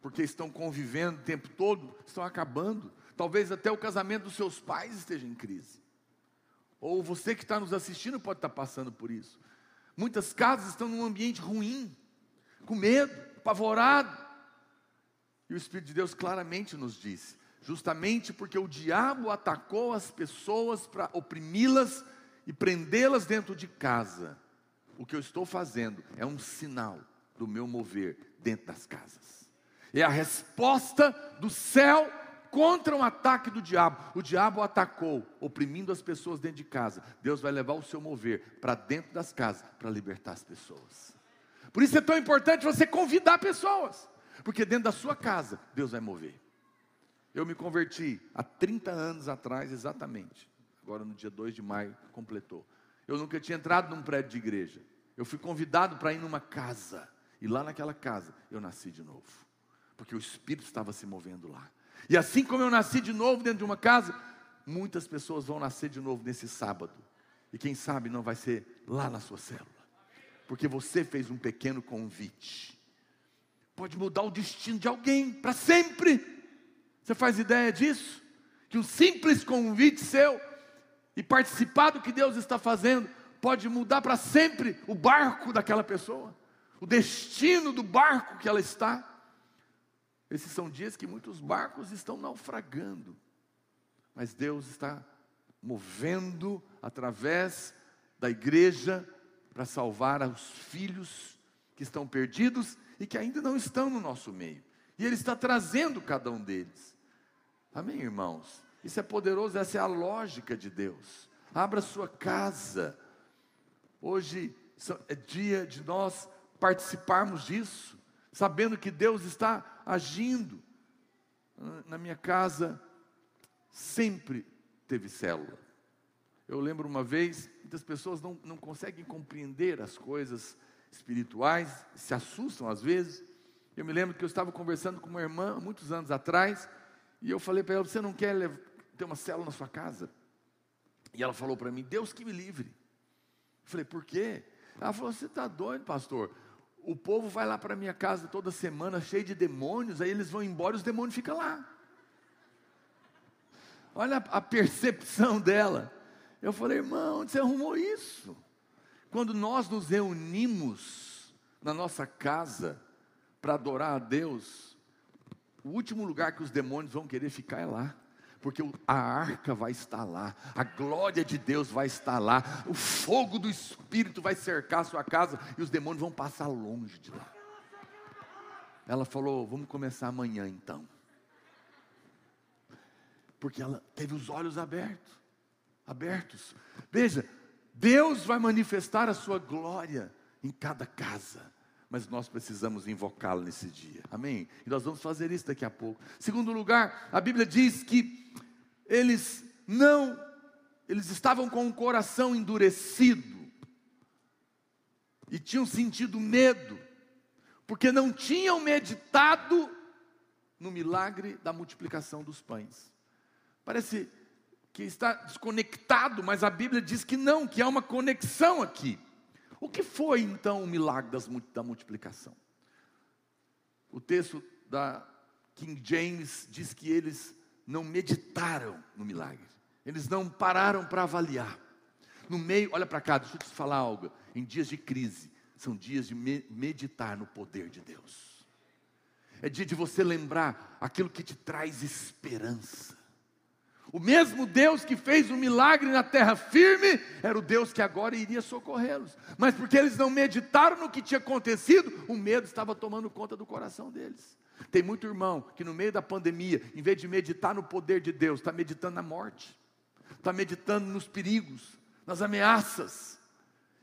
Speaker 8: porque estão convivendo o tempo todo, estão acabando. Talvez até o casamento dos seus pais esteja em crise. Ou você que está nos assistindo pode estar passando por isso. Muitas casas estão num ambiente ruim, com medo, apavorado. E o Espírito de Deus claramente nos disse: justamente porque o diabo atacou as pessoas para oprimi-las e prendê-las dentro de casa, o que eu estou fazendo é um sinal do meu mover dentro das casas. É a resposta do céu contra um ataque do diabo. O diabo atacou, oprimindo as pessoas dentro de casa. Deus vai levar o seu mover para dentro das casas para libertar as pessoas. Por isso é tão importante você convidar pessoas, porque dentro da sua casa Deus vai mover. Eu me converti há 30 anos atrás, exatamente. Agora no dia 2 de maio completou. Eu nunca tinha entrado num prédio de igreja. Eu fui convidado para ir numa casa. E lá naquela casa eu nasci de novo. Porque o Espírito estava se movendo lá. E assim como eu nasci de novo dentro de uma casa, muitas pessoas vão nascer de novo nesse sábado. E quem sabe não vai ser lá na sua célula. Porque você fez um pequeno convite. Pode mudar o destino de alguém para sempre. Você faz ideia disso? Que um simples convite seu e participar do que Deus está fazendo pode mudar para sempre o barco daquela pessoa, o destino do barco que ela está. Esses são dias que muitos barcos estão naufragando, mas Deus está movendo através da igreja para salvar os filhos que estão perdidos e que ainda não estão no nosso meio. E Ele está trazendo cada um deles. Amém, irmãos? Isso é poderoso, essa é a lógica de Deus. Abra sua casa. Hoje é dia de nós participarmos disso, sabendo que Deus está agindo. Na minha casa sempre teve célula. Eu lembro uma vez, muitas pessoas não, não conseguem compreender as coisas espirituais, se assustam às vezes. Eu me lembro que eu estava conversando com uma irmã muitos anos atrás, e eu falei para ela: Você não quer ter uma célula na sua casa? E ela falou para mim: Deus que me livre. Eu falei: Por quê? Ela falou: Você está doido, pastor? O povo vai lá para minha casa toda semana cheio de demônios, aí eles vão embora e os demônios ficam lá. Olha a percepção dela. Eu falei, irmão, onde você arrumou isso? Quando nós nos reunimos na nossa casa para adorar a Deus, o último lugar que os demônios vão querer ficar é lá. Porque a arca vai estar lá, a glória de Deus vai estar lá, o fogo do Espírito vai cercar a sua casa e os demônios vão passar longe de lá. Ela falou: Vamos começar amanhã então porque ela teve os olhos abertos, abertos. Veja, Deus vai manifestar a sua glória em cada casa, mas nós precisamos invocá-lo nesse dia. Amém? E nós vamos fazer isso daqui a pouco. Segundo lugar, a Bíblia diz que eles não eles estavam com o coração endurecido e tinham sentido medo, porque não tinham meditado no milagre da multiplicação dos pães. Parece que está desconectado, mas a Bíblia diz que não, que há uma conexão aqui. O que foi então o milagre das, da multiplicação? O texto da King James diz que eles não meditaram no milagre, eles não pararam para avaliar. No meio, olha para cá, deixa eu te falar algo. Em dias de crise, são dias de me meditar no poder de Deus. É dia de você lembrar aquilo que te traz esperança. O mesmo Deus que fez o um milagre na terra firme, era o Deus que agora iria socorrê-los. Mas porque eles não meditaram no que tinha acontecido, o medo estava tomando conta do coração deles. Tem muito irmão que no meio da pandemia, em vez de meditar no poder de Deus, está meditando na morte, está meditando nos perigos, nas ameaças.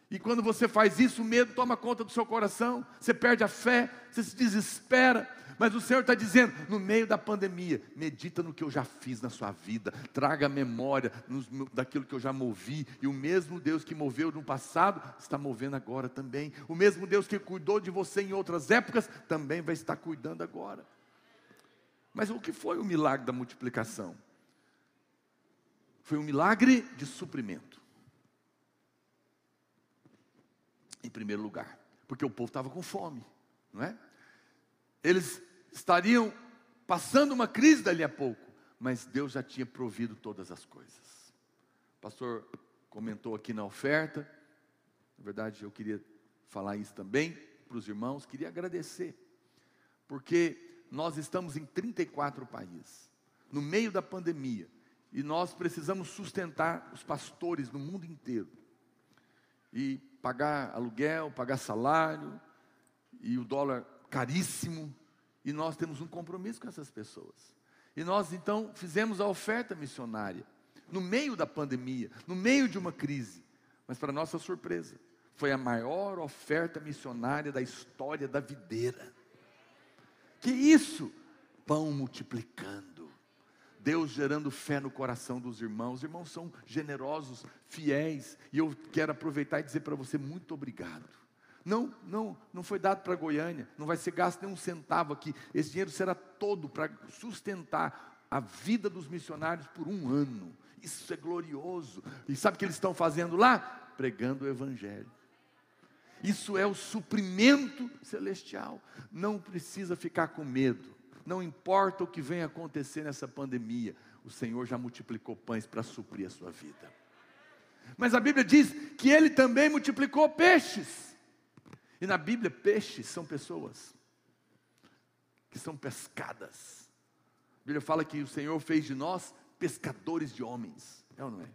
Speaker 8: E quando você faz isso, o medo toma conta do seu coração, você perde a fé, você se desespera, mas o Senhor está dizendo, no meio da pandemia, medita no que eu já fiz na sua vida, traga memória nos, daquilo que eu já movi, e o mesmo Deus que moveu no passado, está movendo agora também. O mesmo Deus que cuidou de você em outras épocas, também vai estar cuidando agora. Mas o que foi o milagre da multiplicação? Foi um milagre de suprimento. Em primeiro lugar, porque o povo estava com fome, não é? Eles estariam passando uma crise dali a pouco, mas Deus já tinha provido todas as coisas. O pastor comentou aqui na oferta, na verdade eu queria falar isso também para os irmãos, queria agradecer, porque nós estamos em 34 países, no meio da pandemia, e nós precisamos sustentar os pastores no mundo inteiro, e pagar aluguel, pagar salário, e o dólar caríssimo, e nós temos um compromisso com essas pessoas. E nós então fizemos a oferta missionária, no meio da pandemia, no meio de uma crise. Mas, para nossa surpresa, foi a maior oferta missionária da história da videira. Que isso? Pão multiplicando. Deus gerando fé no coração dos irmãos. Os irmãos são generosos, fiéis. E eu quero aproveitar e dizer para você muito obrigado. Não, não, não foi dado para Goiânia, não vai ser gasto nem um centavo aqui. Esse dinheiro será todo para sustentar a vida dos missionários por um ano. Isso é glorioso. E sabe o que eles estão fazendo lá? Pregando o Evangelho. Isso é o suprimento celestial. Não precisa ficar com medo. Não importa o que venha acontecer nessa pandemia, o Senhor já multiplicou pães para suprir a sua vida. Mas a Bíblia diz que ele também multiplicou peixes. E na Bíblia, peixes são pessoas que são pescadas. A Bíblia fala que o Senhor fez de nós pescadores de homens. É ou não é?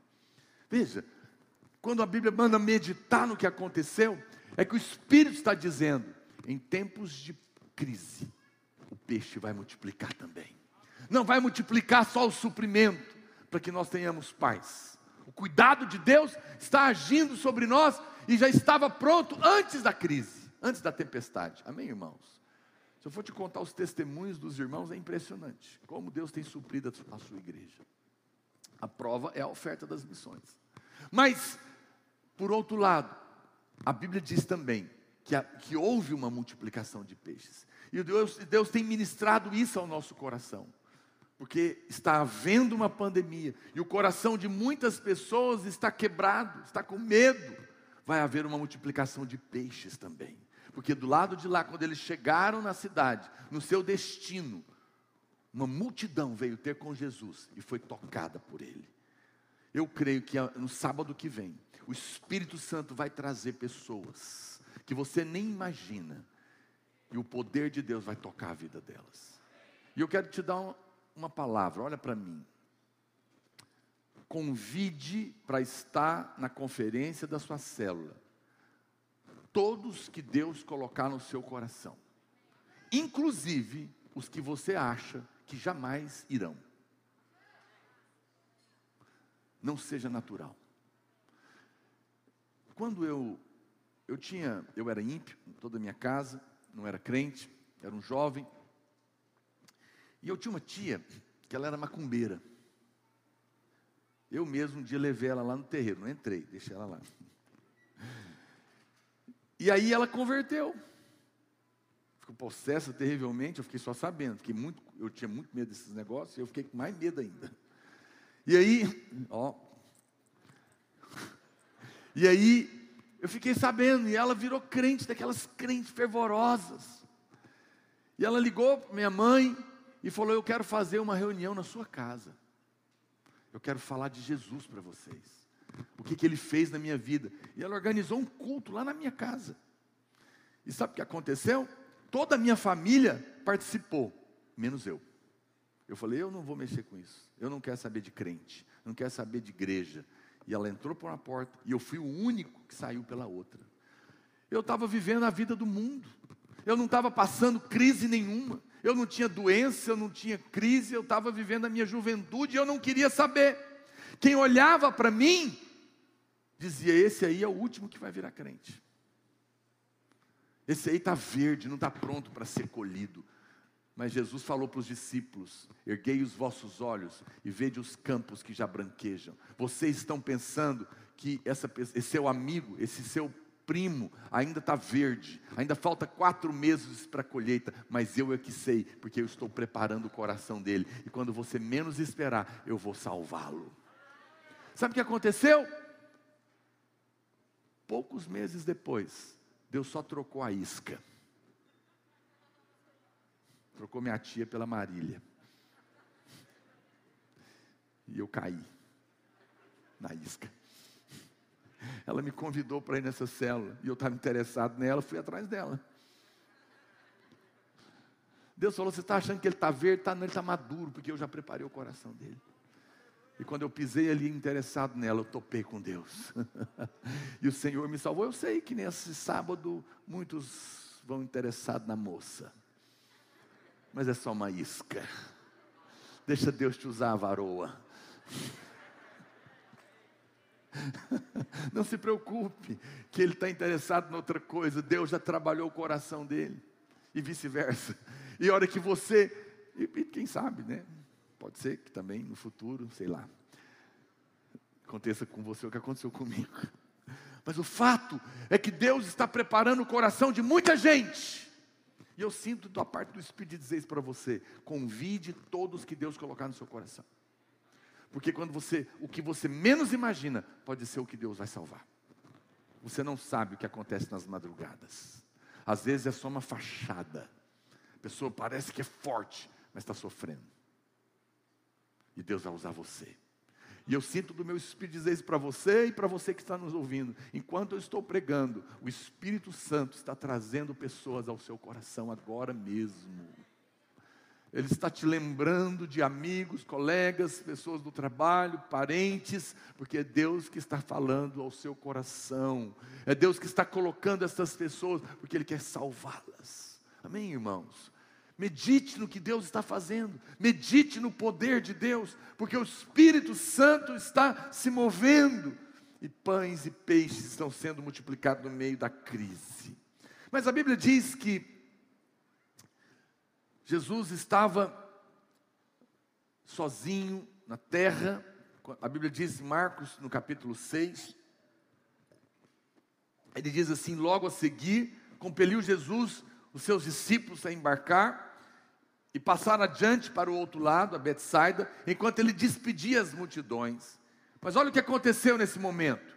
Speaker 8: Veja, quando a Bíblia manda meditar no que aconteceu, é que o Espírito está dizendo: em tempos de crise, o peixe vai multiplicar também. Não vai multiplicar só o suprimento, para que nós tenhamos paz. O cuidado de Deus está agindo sobre nós e já estava pronto antes da crise, antes da tempestade. Amém, irmãos? Se eu for te contar os testemunhos dos irmãos, é impressionante como Deus tem suprido a sua igreja. A prova é a oferta das missões. Mas, por outro lado, a Bíblia diz também que, a, que houve uma multiplicação de peixes. E Deus, Deus tem ministrado isso ao nosso coração. Porque está havendo uma pandemia e o coração de muitas pessoas está quebrado, está com medo. Vai haver uma multiplicação de peixes também. Porque do lado de lá, quando eles chegaram na cidade, no seu destino, uma multidão veio ter com Jesus e foi tocada por ele. Eu creio que no sábado que vem, o Espírito Santo vai trazer pessoas que você nem imagina, e o poder de Deus vai tocar a vida delas. E eu quero te dar uma, uma palavra, olha para mim. Convide para estar na conferência da sua célula todos que Deus colocar no seu coração, inclusive os que você acha que jamais irão. Não seja natural. Quando eu eu tinha, eu era ímpio, toda a minha casa, não era crente, era um jovem. E eu tinha uma tia que ela era macumbeira. Eu mesmo um dia levei ela lá no terreiro, não entrei, deixei ela lá. E aí ela converteu ficou possessa terrivelmente, eu fiquei só sabendo, fiquei muito, eu tinha muito medo desses negócios, e eu fiquei com mais medo ainda. E aí, ó. E aí, eu fiquei sabendo, e ela virou crente, daquelas crentes fervorosas. E ela ligou para minha mãe e falou: Eu quero fazer uma reunião na sua casa. Eu quero falar de Jesus para vocês. O que, que ele fez na minha vida. E ela organizou um culto lá na minha casa. E sabe o que aconteceu? toda a minha família participou, menos eu. Eu falei, eu não vou mexer com isso. Eu não quero saber de crente, não quero saber de igreja. E ela entrou por uma porta e eu fui o único que saiu pela outra. Eu estava vivendo a vida do mundo. Eu não estava passando crise nenhuma. Eu não tinha doença, eu não tinha crise, eu estava vivendo a minha juventude e eu não queria saber. Quem olhava para mim dizia: Esse aí é o último que vai virar crente. Esse aí está verde, não está pronto para ser colhido. Mas Jesus falou para os discípulos: erguei os vossos olhos e vede os campos que já branquejam. Vocês estão pensando que essa, esse seu amigo, esse seu primo, ainda está verde, ainda falta quatro meses para a colheita, mas eu é que sei, porque eu estou preparando o coração dele, e quando você menos esperar, eu vou salvá-lo. Sabe o que aconteceu? Poucos meses depois, Deus só trocou a isca. Trocou minha tia pela Marília. E eu caí na isca. Ela me convidou para ir nessa célula. E eu estava interessado nela, fui atrás dela. Deus falou: Você está achando que ele está verde? Tá, não, ele está maduro, porque eu já preparei o coração dele. E quando eu pisei ali interessado nela, eu topei com Deus. e o Senhor me salvou. Eu sei que nesse sábado muitos vão interessados na moça. Mas é só uma isca. Deixa Deus te usar a varoa. Não se preocupe, que ele está interessado em outra coisa. Deus já trabalhou o coração dele, e vice-versa. E a hora que você, e quem sabe, né? Pode ser que também no futuro, sei lá, aconteça com você o que aconteceu comigo. Mas o fato é que Deus está preparando o coração de muita gente. E eu sinto da parte do Espírito dizer isso para você: convide todos que Deus colocar no seu coração. Porque quando você, o que você menos imagina, pode ser o que Deus vai salvar. Você não sabe o que acontece nas madrugadas. Às vezes é só uma fachada. A pessoa parece que é forte, mas está sofrendo. E Deus vai usar você. E eu sinto do meu Espírito dizer isso para você e para você que está nos ouvindo. Enquanto eu estou pregando, o Espírito Santo está trazendo pessoas ao seu coração agora mesmo. Ele está te lembrando de amigos, colegas, pessoas do trabalho, parentes, porque é Deus que está falando ao seu coração. É Deus que está colocando essas pessoas, porque Ele quer salvá-las. Amém, irmãos? Medite no que Deus está fazendo, medite no poder de Deus, porque o Espírito Santo está se movendo e pães e peixes estão sendo multiplicados no meio da crise. Mas a Bíblia diz que Jesus estava sozinho na terra, a Bíblia diz em Marcos, no capítulo 6, ele diz assim: logo a seguir, compeliu Jesus os seus discípulos a embarcar e passar adiante para o outro lado, a Betsaida, enquanto ele despedia as multidões. Mas olha o que aconteceu nesse momento.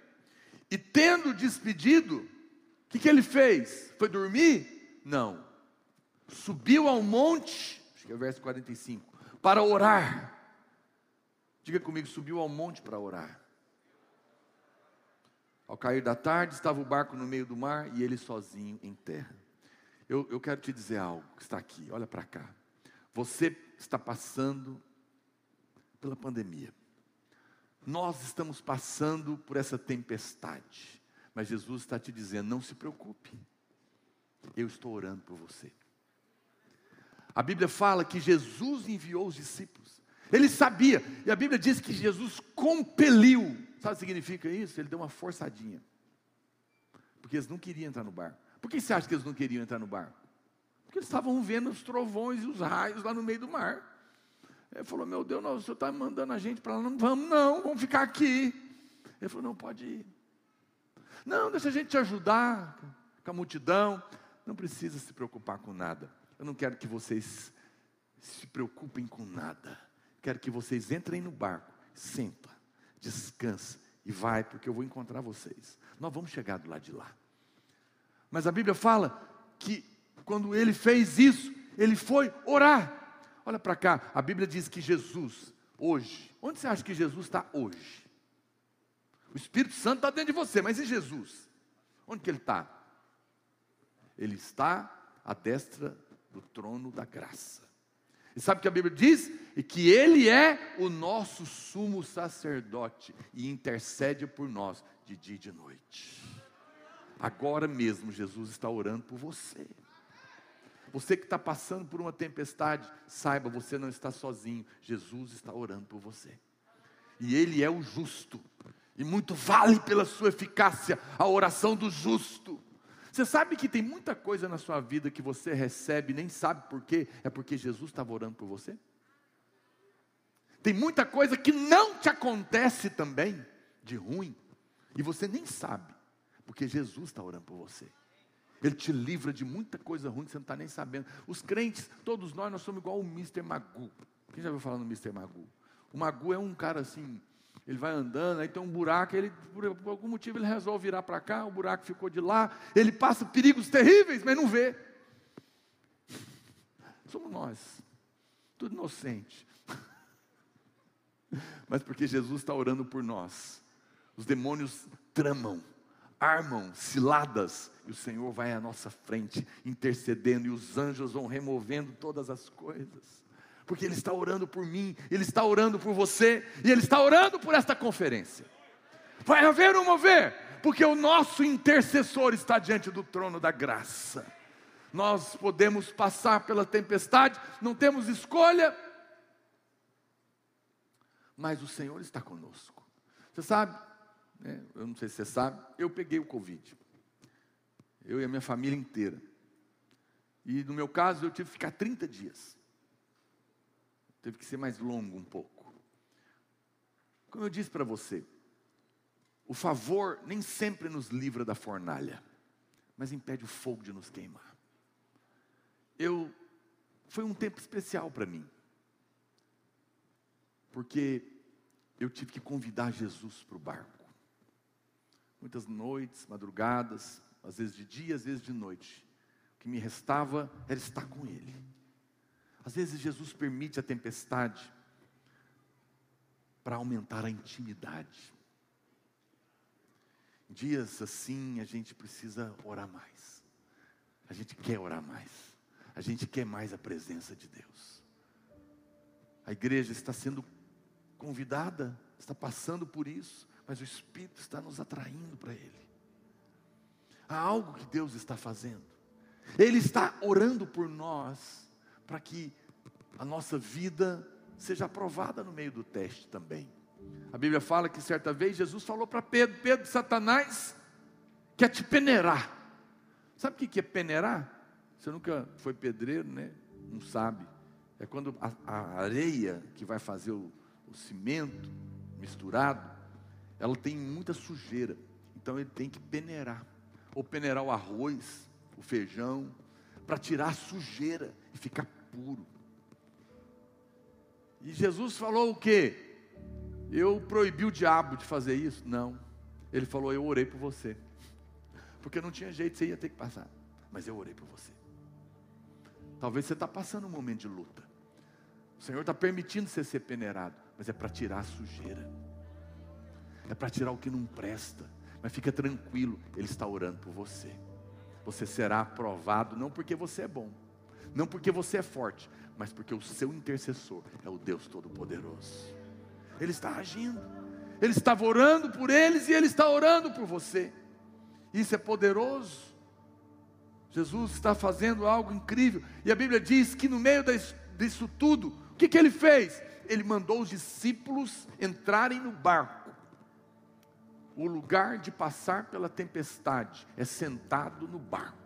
Speaker 8: E tendo despedido, o que, que ele fez? Foi dormir? Não. Subiu ao monte, acho que é o verso 45, para orar. Diga comigo, subiu ao monte para orar. Ao cair da tarde, estava o barco no meio do mar e ele sozinho em terra. Eu, eu quero te dizer algo que está aqui, olha para cá. Você está passando pela pandemia. Nós estamos passando por essa tempestade. Mas Jesus está te dizendo: não se preocupe. Eu estou orando por você. A Bíblia fala que Jesus enviou os discípulos. Ele sabia, e a Bíblia diz que Jesus compeliu. Sabe o que significa isso? Ele deu uma forçadinha. Porque eles não queriam entrar no barco. Por que você acha que eles não queriam entrar no barco? Porque eles estavam vendo os trovões e os raios lá no meio do mar. Ele falou: Meu Deus, não, o senhor está mandando a gente para lá. Não vamos, não, vamos ficar aqui. Ele falou: Não, pode ir. Não, deixa a gente te ajudar com a multidão. Não precisa se preocupar com nada. Eu não quero que vocês se preocupem com nada. Quero que vocês entrem no barco, senta, descansa e vai, porque eu vou encontrar vocês. Nós vamos chegar do lado de lá. Mas a Bíblia fala que quando ele fez isso, ele foi orar. Olha para cá, a Bíblia diz que Jesus, hoje, onde você acha que Jesus está hoje? O Espírito Santo está dentro de você, mas e Jesus? Onde que ele está? Ele está à destra do trono da graça. E sabe o que a Bíblia diz? E que Ele é o nosso sumo sacerdote e intercede por nós de dia e de noite. Agora mesmo Jesus está orando por você. Você que está passando por uma tempestade, saiba, você não está sozinho. Jesus está orando por você. E Ele é o justo. E muito vale pela sua eficácia a oração do justo. Você sabe que tem muita coisa na sua vida que você recebe, nem sabe por quê, é porque Jesus estava orando por você? Tem muita coisa que não te acontece também, de ruim, e você nem sabe, porque Jesus está orando por você. Ele te livra de muita coisa ruim que você não está nem sabendo. Os crentes, todos nós, nós somos igual o Mr. Magu. Quem já ouviu falar no Mr. Magu? O Magu é um cara assim, ele vai andando, aí tem um buraco, ele, por, por algum motivo ele resolve virar para cá, o buraco ficou de lá, ele passa perigos terríveis, mas não vê. Somos nós, tudo inocente. Mas porque Jesus está orando por nós, os demônios tramam armam ciladas, e o Senhor vai à nossa frente, intercedendo, e os anjos vão removendo todas as coisas, porque Ele está orando por mim, Ele está orando por você, e Ele está orando por esta conferência. Vai haver um mover, porque o nosso intercessor está diante do trono da graça. Nós podemos passar pela tempestade, não temos escolha, mas o Senhor está conosco. Você sabe, né? eu não sei se você sabe, eu peguei o Covid. Eu e a minha família inteira. E no meu caso, eu tive que ficar 30 dias. Teve que ser mais longo um pouco. Como eu disse para você, o favor nem sempre nos livra da fornalha, mas impede o fogo de nos queimar. Eu foi um tempo especial para mim. Porque eu tive que convidar Jesus para o barco muitas noites, madrugadas, às vezes de dia, às vezes de noite. O que me restava era estar com Ele. Às vezes Jesus permite a tempestade para aumentar a intimidade. Dias assim a gente precisa orar mais. A gente quer orar mais. A gente quer mais a presença de Deus. A igreja está sendo convidada, está passando por isso, mas o Espírito está nos atraindo para Ele. Há algo que Deus está fazendo. Ele está orando por nós, para que a nossa vida seja aprovada no meio do teste também. A Bíblia fala que certa vez Jesus falou para Pedro: Pedro, Satanás quer te peneirar. Sabe o que é peneirar? Você nunca foi pedreiro, né? Não sabe. É quando a, a areia que vai fazer o, o cimento misturado, ela tem muita sujeira. Então ele tem que peneirar. Ou peneirar o arroz, o feijão, para tirar a sujeira e ficar puro. E Jesus falou o quê? Eu proibi o diabo de fazer isso? Não. Ele falou: Eu orei por você. Porque não tinha jeito, você ia ter que passar. Mas eu orei por você. Talvez você está passando um momento de luta. O Senhor está permitindo você ser peneirado, mas é para tirar a sujeira. É para tirar o que não presta. Mas fica tranquilo, Ele está orando por você. Você será aprovado não porque você é bom, não porque você é forte, mas porque o seu intercessor é o Deus Todo-Poderoso. Ele está agindo. Ele estava orando por eles e ele está orando por você. Isso é poderoso. Jesus está fazendo algo incrível. E a Bíblia diz que no meio disso tudo, o que, que ele fez? Ele mandou os discípulos entrarem no barco. O lugar de passar pela tempestade é sentado no barco.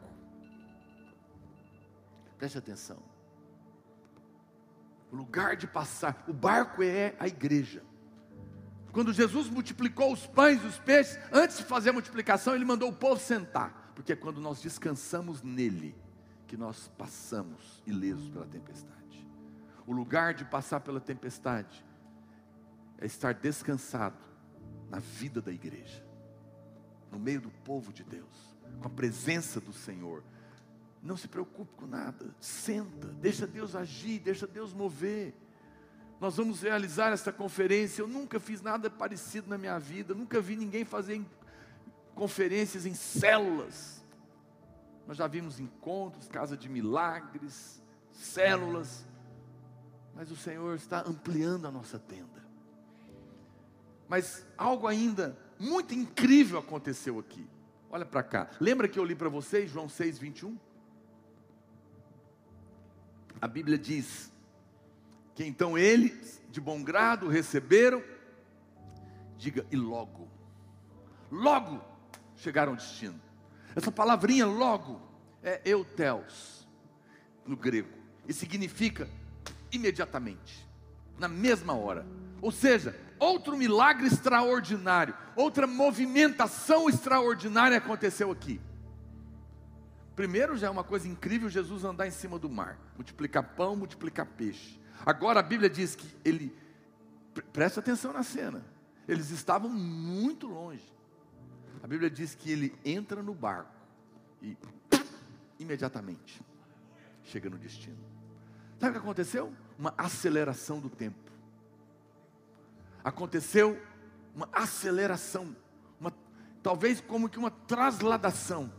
Speaker 8: Preste atenção. O lugar de passar, o barco é a igreja. Quando Jesus multiplicou os pães e os peixes, antes de fazer a multiplicação, ele mandou o povo sentar, porque é quando nós descansamos nele que nós passamos ilesos pela tempestade. O lugar de passar pela tempestade é estar descansado na vida da igreja, no meio do povo de Deus, com a presença do Senhor, não se preocupe com nada. Senta, deixa Deus agir, deixa Deus mover. Nós vamos realizar esta conferência. Eu nunca fiz nada parecido na minha vida, nunca vi ninguém fazer conferências em células. Nós já vimos encontros, casa de milagres, células, mas o Senhor está ampliando a nossa tenda. Mas algo ainda muito incrível aconteceu aqui. Olha para cá. Lembra que eu li para vocês João 6, 21? A Bíblia diz que então eles, de bom grado, receberam, diga, e logo, logo chegaram ao destino. Essa palavrinha logo é eutelos, no grego, e significa imediatamente, na mesma hora. Ou seja, outro milagre extraordinário, outra movimentação extraordinária aconteceu aqui. Primeiro já é uma coisa incrível Jesus andar em cima do mar, multiplicar pão, multiplicar peixe. Agora a Bíblia diz que ele, presta atenção na cena, eles estavam muito longe. A Bíblia diz que ele entra no barco e imediatamente chega no destino. Sabe o que aconteceu? Uma aceleração do tempo. Aconteceu uma aceleração, uma, talvez como que uma trasladação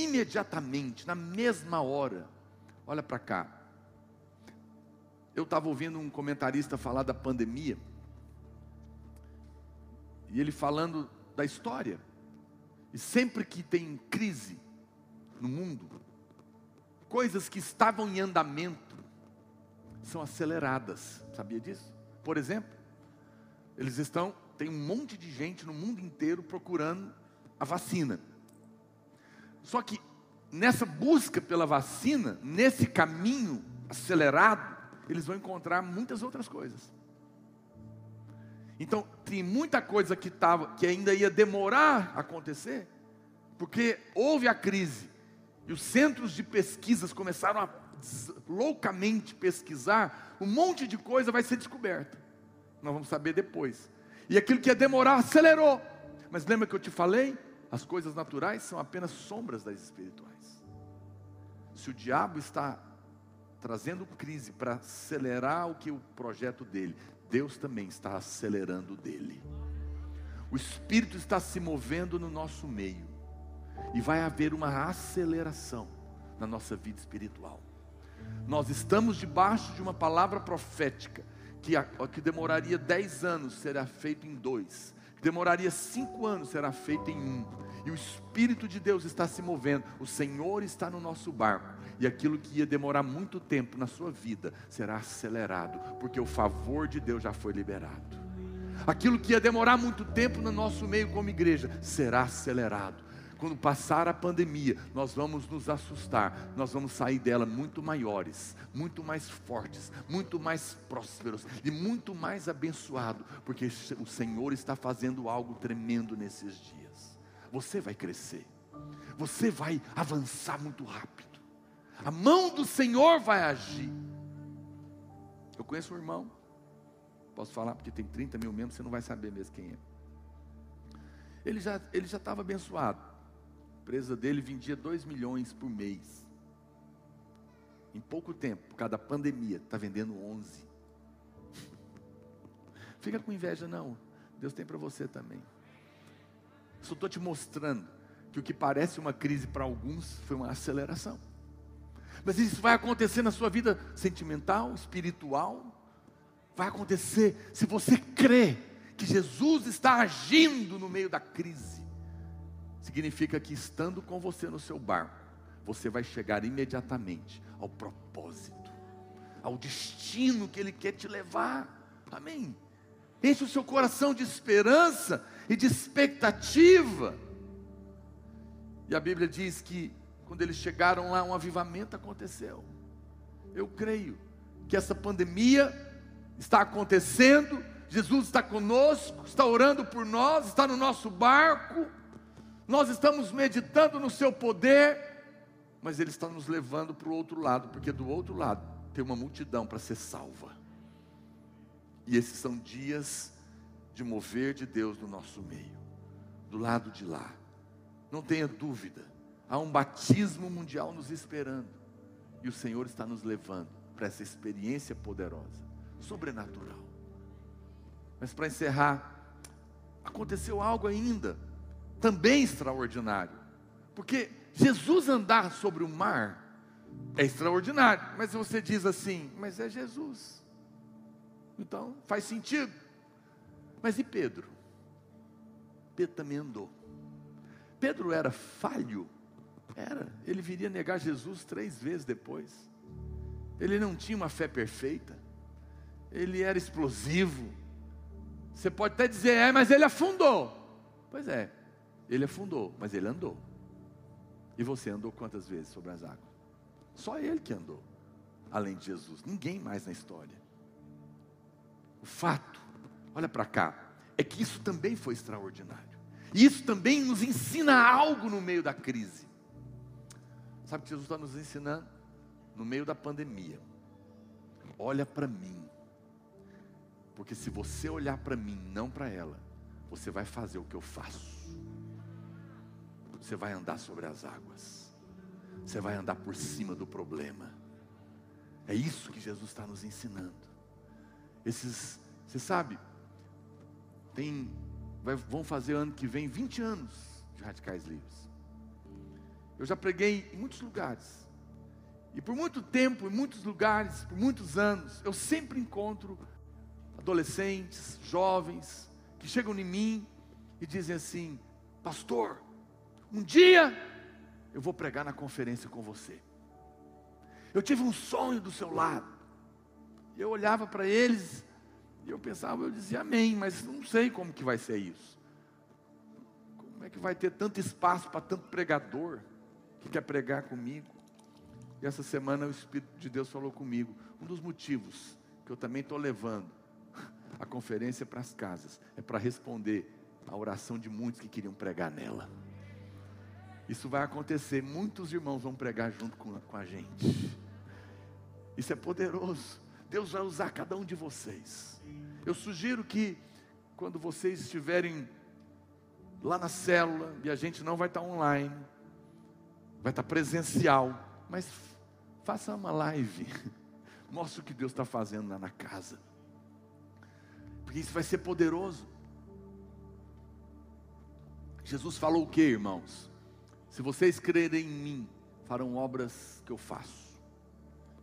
Speaker 8: imediatamente, na mesma hora. Olha para cá. Eu estava ouvindo um comentarista falar da pandemia, e ele falando da história. E sempre que tem crise no mundo, coisas que estavam em andamento são aceleradas. Sabia disso? Por exemplo, eles estão, tem um monte de gente no mundo inteiro procurando a vacina. Só que nessa busca pela vacina, nesse caminho acelerado, eles vão encontrar muitas outras coisas. Então, tem muita coisa que, tava, que ainda ia demorar a acontecer, porque houve a crise, e os centros de pesquisas começaram a loucamente pesquisar, um monte de coisa vai ser descoberta. Nós vamos saber depois. E aquilo que ia demorar acelerou. Mas lembra que eu te falei? As coisas naturais são apenas sombras das espirituais. Se o diabo está trazendo crise para acelerar o que o projeto dele, Deus também está acelerando dele. O Espírito está se movendo no nosso meio e vai haver uma aceleração na nossa vida espiritual. Nós estamos debaixo de uma palavra profética que, que demoraria 10 anos será feito em dois, demoraria cinco anos será feito em um. E o Espírito de Deus está se movendo, o Senhor está no nosso barco, e aquilo que ia demorar muito tempo na sua vida será acelerado, porque o favor de Deus já foi liberado. Aquilo que ia demorar muito tempo no nosso meio como igreja será acelerado. Quando passar a pandemia, nós vamos nos assustar, nós vamos sair dela muito maiores, muito mais fortes, muito mais prósperos e muito mais abençoados, porque o Senhor está fazendo algo tremendo nesses dias. Você vai crescer, você vai avançar muito rápido, a mão do Senhor vai agir. Eu conheço um irmão, posso falar porque tem 30 mil membros, você não vai saber mesmo quem é. Ele já ele já estava abençoado. Empresa dele vendia 2 milhões por mês. Em pouco tempo, por causa da pandemia, está vendendo 11. Fica com inveja, não. Deus tem para você também. Só estou te mostrando que o que parece uma crise para alguns foi uma aceleração. Mas isso vai acontecer na sua vida sentimental, espiritual. Vai acontecer se você crê que Jesus está agindo no meio da crise. Significa que estando com você no seu barco, você vai chegar imediatamente ao propósito, ao destino que Ele quer te levar. Amém. Enche o seu coração de esperança e de expectativa. E a Bíblia diz que quando eles chegaram lá, um avivamento aconteceu. Eu creio que essa pandemia está acontecendo, Jesus está conosco, está orando por nós, está no nosso barco, nós estamos meditando no seu poder, mas Ele está nos levando para o outro lado, porque do outro lado tem uma multidão para ser salva. E esses são dias de mover de Deus no nosso meio, do lado de lá. Não tenha dúvida, há um batismo mundial nos esperando, e o Senhor está nos levando para essa experiência poderosa, sobrenatural. Mas para encerrar, aconteceu algo ainda, também extraordinário, porque Jesus andar sobre o mar é extraordinário, mas você diz assim, mas é Jesus, então faz sentido. Mas e Pedro? Pedro também andou. Pedro era falho? Era. Ele viria negar Jesus três vezes depois. Ele não tinha uma fé perfeita. Ele era explosivo. Você pode até dizer, é, mas ele afundou. Pois é, ele afundou, mas ele andou. E você andou quantas vezes sobre as águas? Só ele que andou, além de Jesus, ninguém mais na história. O fato, olha para cá, é que isso também foi extraordinário. E isso também nos ensina algo no meio da crise. Sabe o que Jesus está nos ensinando? No meio da pandemia. Olha para mim. Porque se você olhar para mim, não para ela, você vai fazer o que eu faço. Você vai andar sobre as águas. Você vai andar por cima do problema. É isso que Jesus está nos ensinando. Esses, você sabe, tem, vai, vão fazer ano que vem 20 anos de radicais livres. Eu já preguei em muitos lugares. E por muito tempo, em muitos lugares, por muitos anos, eu sempre encontro adolescentes, jovens, que chegam em mim e dizem assim: Pastor, um dia eu vou pregar na conferência com você. Eu tive um sonho do seu lado. Eu olhava para eles e eu pensava, eu dizia amém, mas não sei como que vai ser isso. Como é que vai ter tanto espaço para tanto pregador que quer pregar comigo? E essa semana o Espírito de Deus falou comigo. Um dos motivos que eu também estou levando a conferência para as casas é para responder a oração de muitos que queriam pregar nela. Isso vai acontecer, muitos irmãos vão pregar junto com, com a gente. Isso é poderoso. Deus vai usar cada um de vocês. Eu sugiro que, quando vocês estiverem lá na célula, e a gente não vai estar online, vai estar presencial, mas Faça uma live. Mostre o que Deus está fazendo lá na casa. Porque isso vai ser poderoso. Jesus falou o que, irmãos? Se vocês crerem em mim, farão obras que eu faço,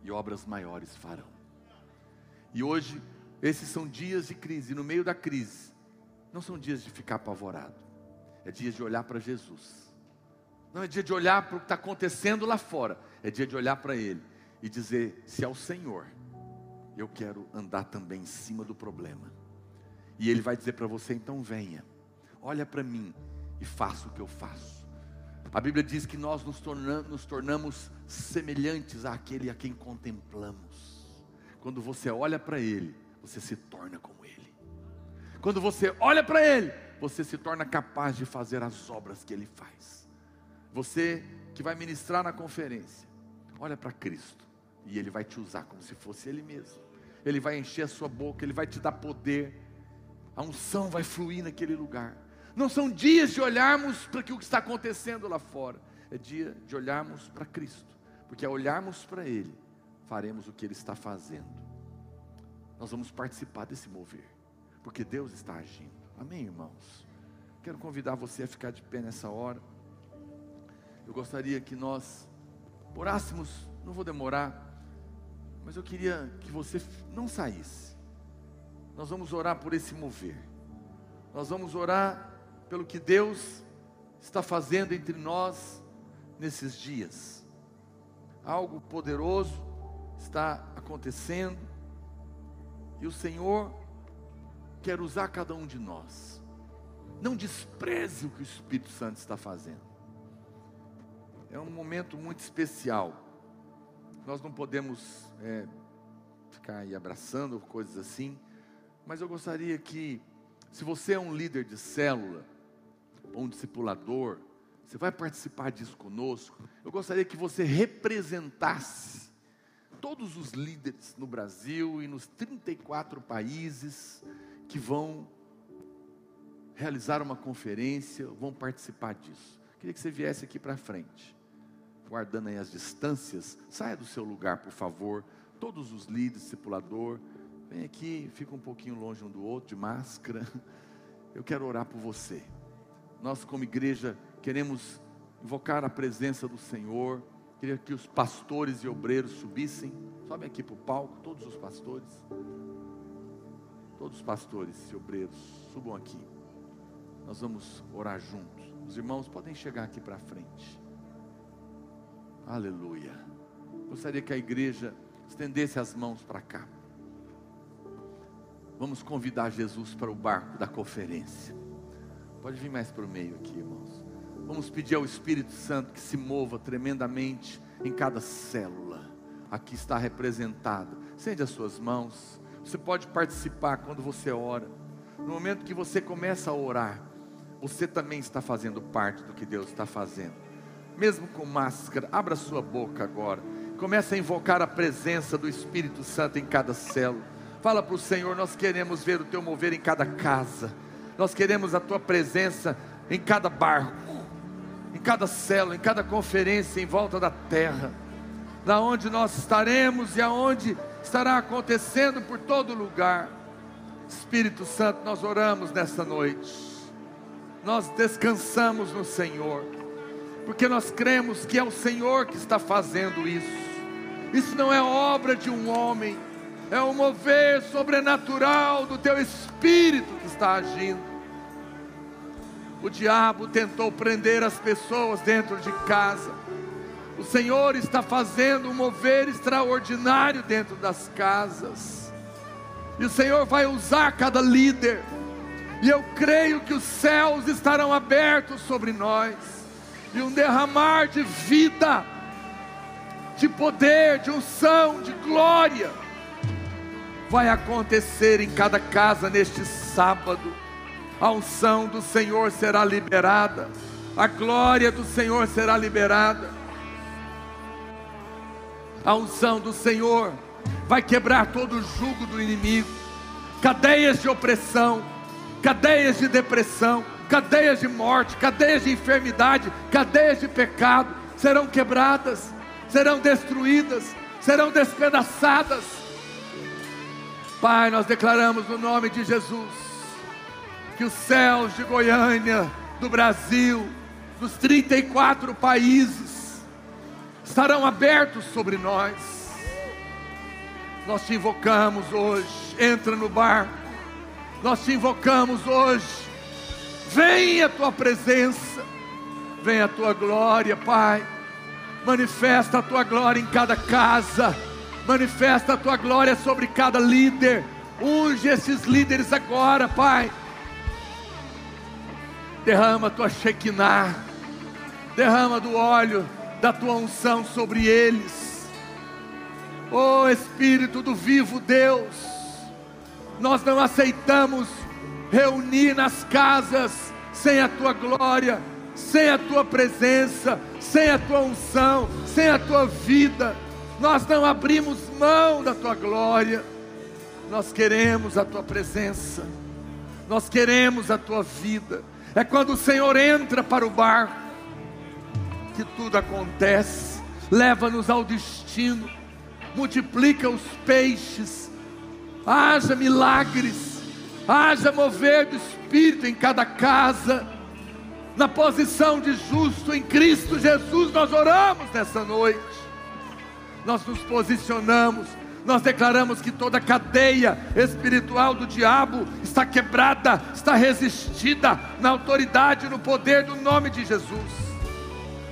Speaker 8: e obras maiores farão. E hoje, esses são dias de crise, no meio da crise, não são dias de ficar apavorado, é dias de olhar para Jesus. Não é dia de olhar para o que está acontecendo lá fora, é dia de olhar para Ele e dizer: se é o Senhor, eu quero andar também em cima do problema. E Ele vai dizer para você: então venha, olha para mim e faça o que eu faço. A Bíblia diz que nós nos tornamos, nos tornamos semelhantes àquele a quem contemplamos. Quando você olha para Ele, você se torna como Ele. Quando você olha para Ele, você se torna capaz de fazer as obras que Ele faz. Você que vai ministrar na conferência, olha para Cristo e Ele vai te usar como se fosse Ele mesmo. Ele vai encher a sua boca, Ele vai te dar poder. A unção vai fluir naquele lugar. Não são dias de olharmos para o que está acontecendo lá fora, é dia de olharmos para Cristo, porque ao olharmos para Ele, faremos o que Ele está fazendo. Nós vamos participar desse mover, porque Deus está agindo. Amém, irmãos? Quero convidar você a ficar de pé nessa hora. Eu gostaria que nós orássemos, não vou demorar, mas eu queria que você não saísse. Nós vamos orar por esse mover. Nós vamos orar pelo que Deus está fazendo entre nós nesses dias. Algo poderoso está acontecendo e o Senhor quer usar cada um de nós. Não despreze o que o Espírito Santo está fazendo é um momento muito especial. Nós não podemos é, ficar aí abraçando coisas assim, mas eu gostaria que, se você é um líder de célula, um discipulador, você vai participar disso conosco, eu gostaria que você representasse todos os líderes no Brasil e nos 34 países que vão realizar uma conferência, vão participar disso. Queria que você viesse aqui para frente guardando aí as distâncias, saia do seu lugar, por favor. Todos os líderes, discipulador, vem aqui, fica um pouquinho longe um do outro, de máscara. Eu quero orar por você. Nós, como igreja, queremos invocar a presença do Senhor. Queria que os pastores e obreiros subissem. Sobe aqui para o palco, todos os pastores. Todos os pastores e obreiros, subam aqui. Nós vamos orar juntos. Os irmãos podem chegar aqui para frente. Aleluia. Gostaria que a igreja estendesse as mãos para cá. Vamos convidar Jesus para o barco da conferência. Pode vir mais para o meio aqui, irmãos. Vamos pedir ao Espírito Santo que se mova tremendamente em cada célula. Aqui está representada. Sende as suas mãos. Você pode participar quando você ora. No momento que você começa a orar, você também está fazendo parte do que Deus está fazendo mesmo com máscara, abra sua boca agora. Comece a invocar a presença do Espírito Santo em cada célula. Fala para o Senhor: nós queremos ver o teu mover em cada casa. Nós queremos a tua presença em cada barco, em cada célula, em cada conferência em volta da terra. Da onde nós estaremos e aonde estará acontecendo por todo lugar. Espírito Santo, nós oramos nessa noite. Nós descansamos no Senhor porque nós cremos que é o Senhor que está fazendo isso. Isso não é obra de um homem, é o mover sobrenatural do teu espírito que está agindo. O diabo tentou prender as pessoas dentro de casa. O Senhor está fazendo um mover extraordinário dentro das casas. E o Senhor vai usar cada líder. E eu creio que os céus estarão abertos sobre nós e um derramar de vida, de poder, de unção, de glória, vai acontecer em cada casa neste sábado. A unção do Senhor será liberada, a glória do Senhor será liberada. A unção do Senhor vai quebrar todo o jugo do inimigo, cadeias de opressão, cadeias de depressão, cadeias de morte, cadeias de enfermidade, cadeias de pecado serão quebradas, serão destruídas, serão despedaçadas. Pai, nós declaramos no nome de Jesus que os céus de Goiânia, do Brasil, dos 34 países, estarão abertos sobre nós. Nós te invocamos hoje, entra no barco. Nós te invocamos hoje. Vem a tua presença, vem a tua glória, Pai. Manifesta a tua glória em cada casa, manifesta a tua glória sobre cada líder. Unge esses líderes agora, Pai. Derrama a tua Shekinah, derrama do óleo da tua unção sobre eles. Oh Espírito do vivo Deus, nós não aceitamos reunir nas casas sem a tua glória, sem a tua presença, sem a tua unção, sem a tua vida. Nós não abrimos mão da tua glória. Nós queremos a tua presença. Nós queremos a tua vida. É quando o Senhor entra para o barco que tudo acontece. Leva-nos ao destino. Multiplica os peixes. Haja milagres. Haja mover do Espírito em cada casa. Na posição de justo em Cristo Jesus, nós oramos nessa noite. Nós nos posicionamos nós declaramos que toda cadeia espiritual do diabo está quebrada, está resistida na autoridade no poder do nome de Jesus.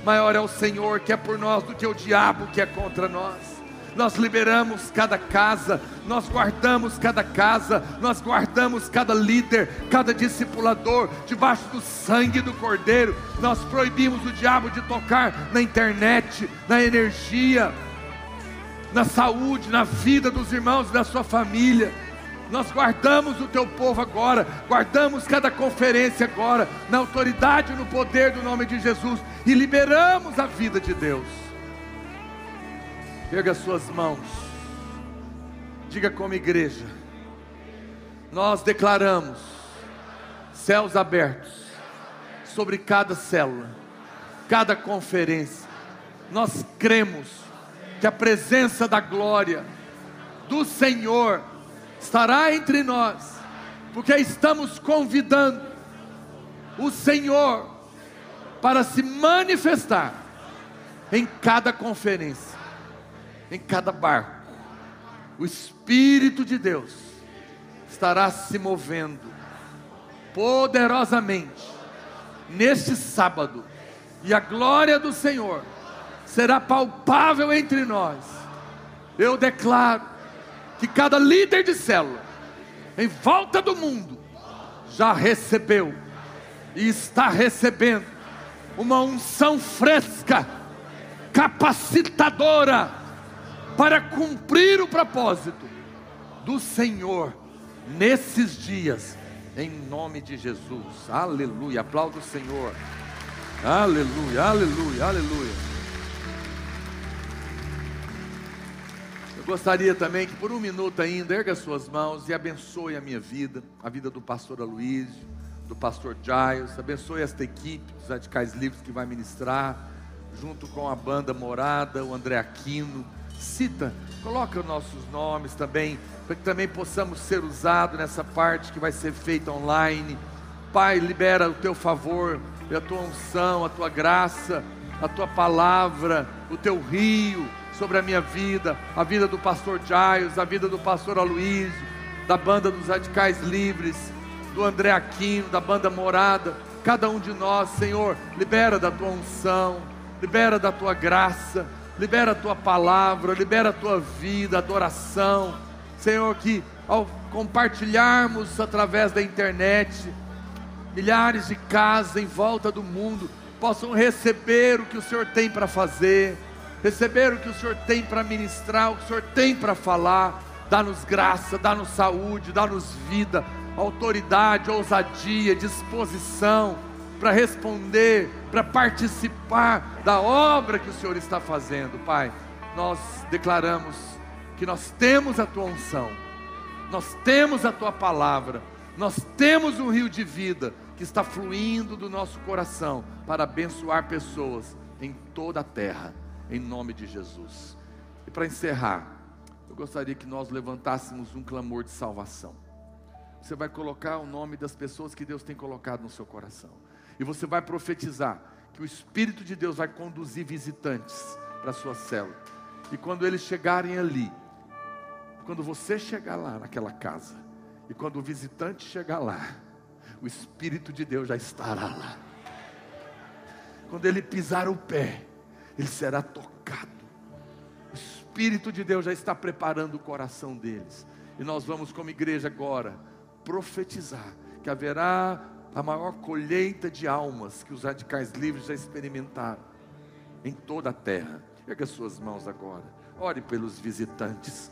Speaker 8: Maior é o Senhor que é por nós do que o diabo que é contra nós. Nós liberamos cada casa, nós guardamos cada casa, nós guardamos cada líder, cada discipulador, debaixo do sangue do Cordeiro. Nós proibimos o diabo de tocar na internet, na energia, na saúde, na vida dos irmãos e da sua família. Nós guardamos o teu povo agora, guardamos cada conferência agora, na autoridade e no poder do nome de Jesus, e liberamos a vida de Deus. Erga suas mãos, diga como igreja, nós declaramos céus abertos sobre cada célula, cada conferência, nós cremos que a presença da glória do Senhor estará entre nós, porque estamos convidando o Senhor para se manifestar em cada conferência, em cada barco. O Espírito de Deus estará se movendo poderosamente neste sábado, e a glória do Senhor será palpável entre nós. Eu declaro que cada líder de célula, em volta do mundo, já recebeu e está recebendo uma unção fresca, capacitadora, para cumprir o propósito do Senhor nesses dias, em nome de Jesus. Aleluia. Aplauda o Senhor. Aleluia, aleluia, aleluia. Gostaria também que por um minuto ainda erga suas mãos e abençoe a minha vida, a vida do pastor Aloysio, do pastor Giles, abençoe esta equipe dos radicais livres que vai ministrar, junto com a banda Morada, o André Aquino. Cita, coloca nossos nomes também, para que também possamos ser usados nessa parte que vai ser feita online. Pai, libera o teu favor, a tua unção, a tua graça, a tua palavra, o teu rio sobre a minha vida, a vida do pastor Giles, a vida do pastor Aloysio, da banda dos Radicais Livres, do André Aquino, da banda Morada, cada um de nós, Senhor, libera da tua unção, libera da tua graça, libera a tua palavra, libera a tua vida, adoração, Senhor, que ao compartilharmos através da internet, milhares de casas em volta do mundo possam receber o que o Senhor tem para fazer receber o que o Senhor tem para ministrar, o que o Senhor tem para falar. Dá-nos graça, dá-nos saúde, dá-nos vida, autoridade, ousadia, disposição para responder, para participar da obra que o Senhor está fazendo, Pai. Nós declaramos que nós temos a tua unção, nós temos a tua palavra, nós temos um rio de vida que está fluindo do nosso coração para abençoar pessoas em toda a terra em nome de Jesus. E para encerrar, eu gostaria que nós levantássemos um clamor de salvação. Você vai colocar o nome das pessoas que Deus tem colocado no seu coração. E você vai profetizar que o Espírito de Deus vai conduzir visitantes para a sua célula. E quando eles chegarem ali, quando você chegar lá naquela casa, e quando o visitante chegar lá, o Espírito de Deus já estará lá. Quando ele pisar o pé, ele será tocado. O Espírito de Deus já está preparando o coração deles. E nós vamos, como igreja, agora profetizar que haverá a maior colheita de almas que os radicais livres já experimentaram em toda a terra. Pega suas mãos agora, ore pelos visitantes.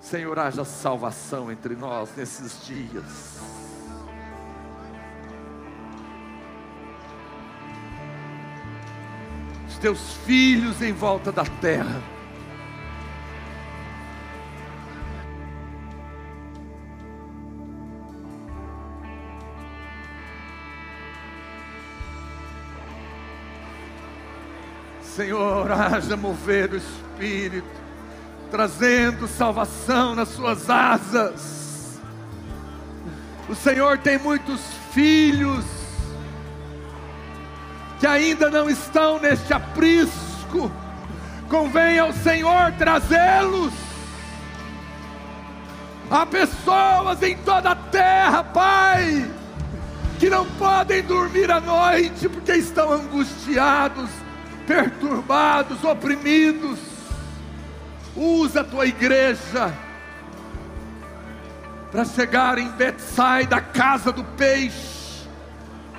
Speaker 8: Senhor, haja salvação entre nós nesses dias. Teus filhos em volta da terra. Senhor, haja mover o Espírito, trazendo salvação nas suas asas. O Senhor tem muitos filhos que ainda não estão neste aprisco, convém ao Senhor trazê-los. Há pessoas em toda a terra, Pai, que não podem dormir à noite porque estão angustiados perturbados, oprimidos. Usa a tua igreja para chegar em Betsaida, a casa do peixe,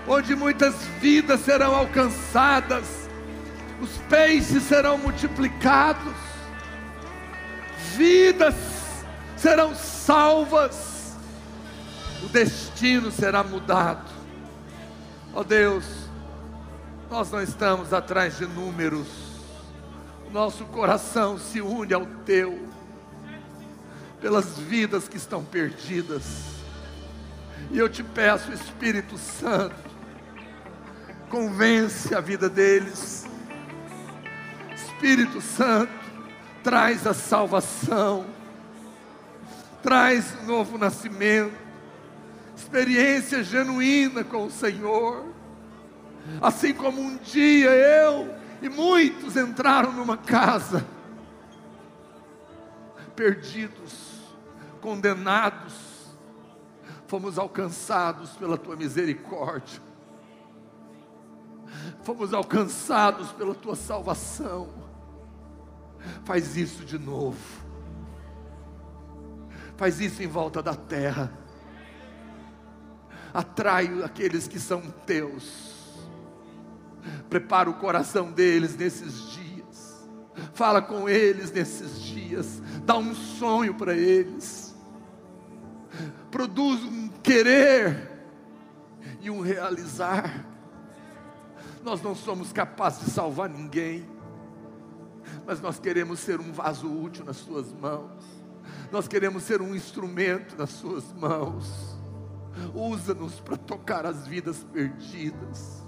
Speaker 8: onde muitas vidas serão alcançadas, os peixes serão multiplicados, vidas serão salvas, o destino será mudado. Ó oh Deus, nós não estamos atrás de números, nosso coração se une ao teu, pelas vidas que estão perdidas, e eu te peço, Espírito Santo, convence a vida deles, Espírito Santo, traz a salvação, traz novo nascimento, experiência genuína com o Senhor. Assim como um dia eu e muitos entraram numa casa, perdidos, condenados, fomos alcançados pela tua misericórdia, fomos alcançados pela tua salvação. Faz isso de novo, faz isso em volta da terra, atrai aqueles que são teus Prepara o coração deles nesses dias. Fala com eles nesses dias. Dá um sonho para eles. Produz um querer e um realizar. Nós não somos capazes de salvar ninguém, mas nós queremos ser um vaso útil nas Suas mãos. Nós queremos ser um instrumento nas Suas mãos. Usa-nos para tocar as vidas perdidas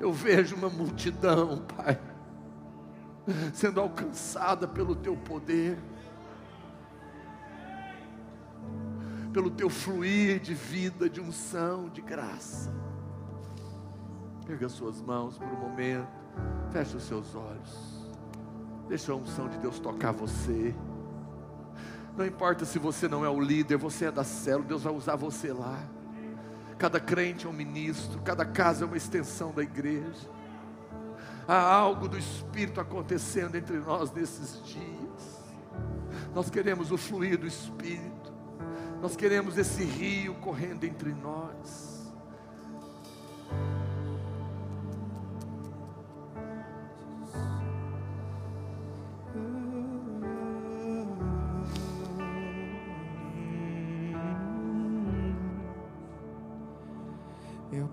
Speaker 8: eu vejo uma multidão, Pai, sendo alcançada pelo Teu poder, pelo Teu fluir de vida, de unção, de graça. Pega suas mãos por um momento, feche os seus olhos, deixa a unção de Deus tocar você. Não importa se você não é o líder, você é da célula, Deus vai usar você lá. Cada crente é um ministro, cada casa é uma extensão da igreja. Há algo do Espírito acontecendo entre nós nesses dias. Nós queremos o fluir do Espírito, nós queremos esse rio correndo entre nós.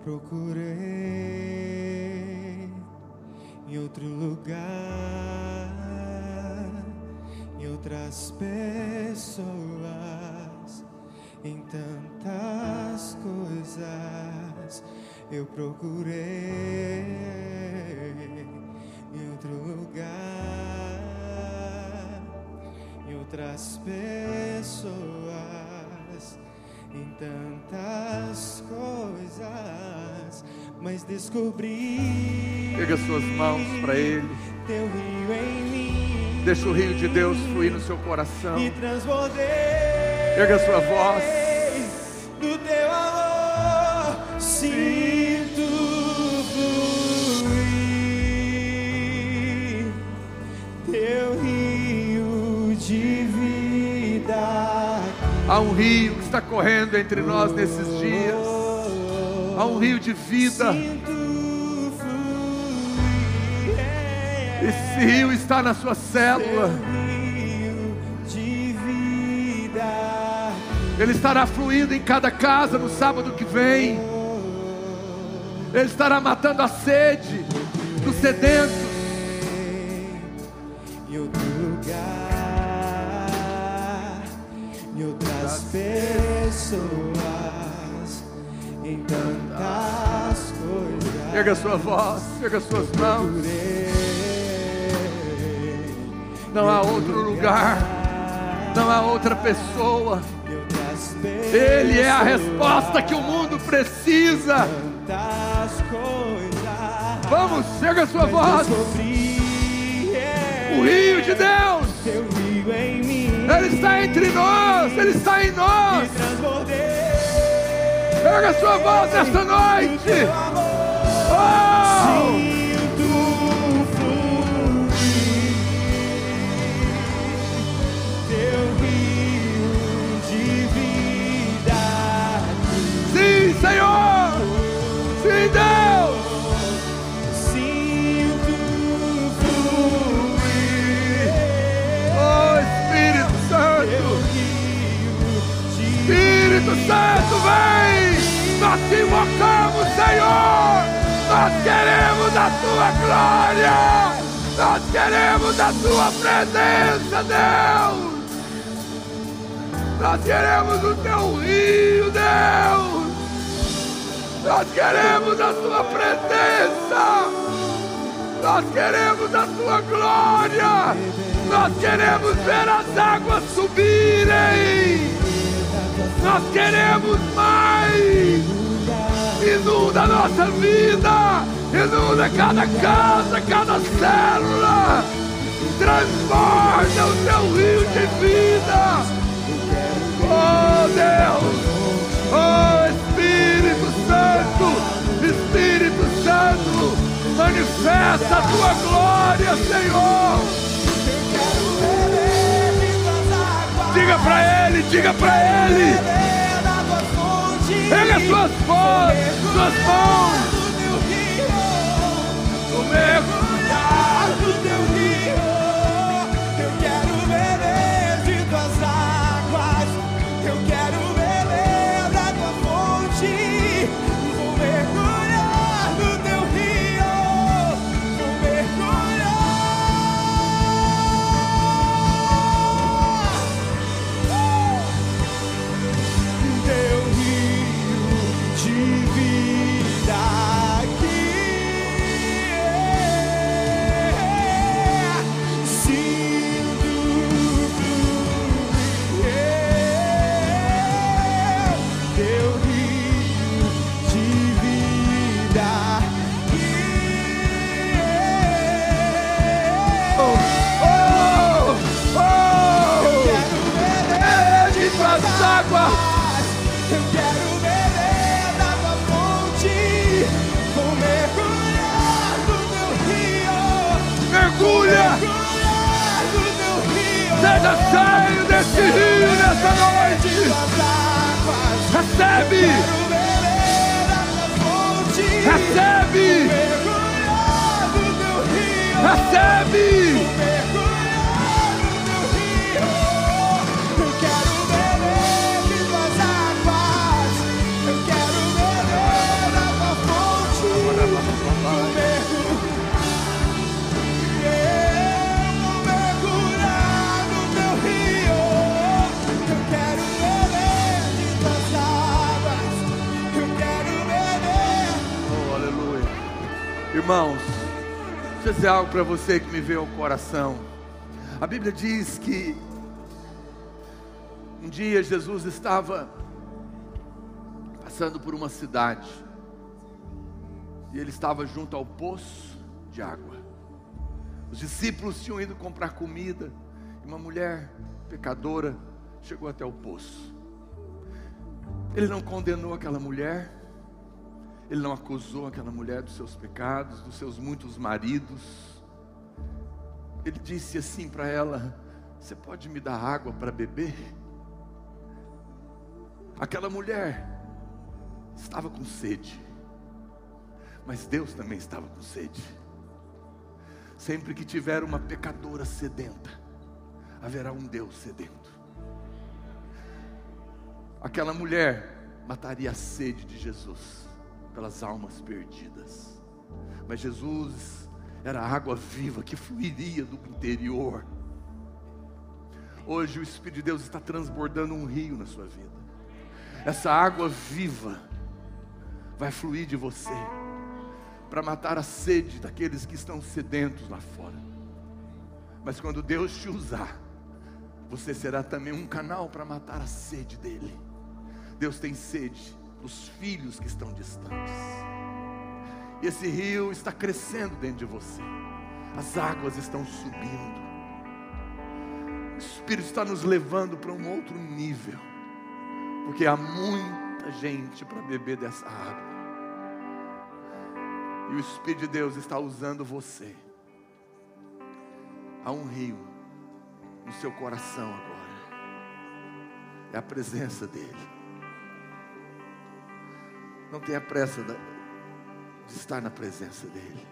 Speaker 18: Procurei em outro lugar, em outras pessoas, em tantas coisas. Eu procurei
Speaker 8: outro lugar, em outras pessoas, em tantas coisas, mas descobri
Speaker 18: Pega suas mãos para Ele.
Speaker 8: teu rio em mim
Speaker 18: Deixa o rio de Deus fluir no seu coração.
Speaker 8: e transbordei
Speaker 18: Pega sua voz.
Speaker 8: do teu amor. Sinto
Speaker 18: Há um rio que está correndo entre nós nesses dias. Há um rio de vida. Esse rio está na sua célula. Ele estará fluindo em cada casa no sábado que vem. Ele estará matando a sede dos sedentos.
Speaker 8: Pessoas, em tantas coisas.
Speaker 18: Pega a sua voz, pega as suas mãos. Não há outro lugar, não há outra pessoa. Ele é a resposta que o mundo precisa. Vamos, chega a sua voz. O rio de Deus. Ele está entre nós, ele está em nós. Pega a sua voz nesta noite. Oh! Espírito Santo, vem. Nós te invocamos, Senhor. Nós queremos a tua glória. Nós queremos a tua presença, Deus. Nós queremos o teu rio, Deus. Nós queremos a tua presença. Nós queremos a tua glória. Nós queremos ver as águas subirem. Nós queremos mais. Inunda a nossa vida. Inunda cada casa, cada célula. Transborda o teu rio de vida. Oh Deus. Oh Espírito Santo. Espírito Santo. Manifesta a tua glória, Senhor. Diga pra ele, diga pra ele. Pega suas mãos, suas mãos.
Speaker 8: Para você que me veio ao coração. A Bíblia diz que um dia Jesus estava passando por uma cidade e ele estava junto ao poço de água. Os discípulos tinham ido comprar comida e uma mulher pecadora chegou até o poço. Ele não condenou aquela mulher, ele não acusou aquela mulher dos seus pecados, dos seus muitos maridos. Ele disse assim para ela: Você pode me dar água para beber? Aquela mulher estava com sede, mas Deus também estava com sede. Sempre que tiver uma pecadora sedenta, haverá um Deus sedento. Aquela mulher mataria a sede de Jesus pelas almas perdidas, mas Jesus era água viva que fluiria do interior. Hoje o Espírito de Deus está transbordando um rio na sua vida. Essa água viva vai fluir de você para matar a sede daqueles que estão sedentos lá fora. Mas quando Deus te usar, você será também um canal para matar a sede dele. Deus tem sede dos filhos que estão distantes. E esse rio está crescendo dentro de você. As águas estão subindo. O Espírito está nos levando para um outro nível. Porque há muita gente para beber dessa água. E o Espírito de Deus está usando você. Há um rio no seu coração agora. É a presença dEle. Não tenha pressa de estar na presença dEle.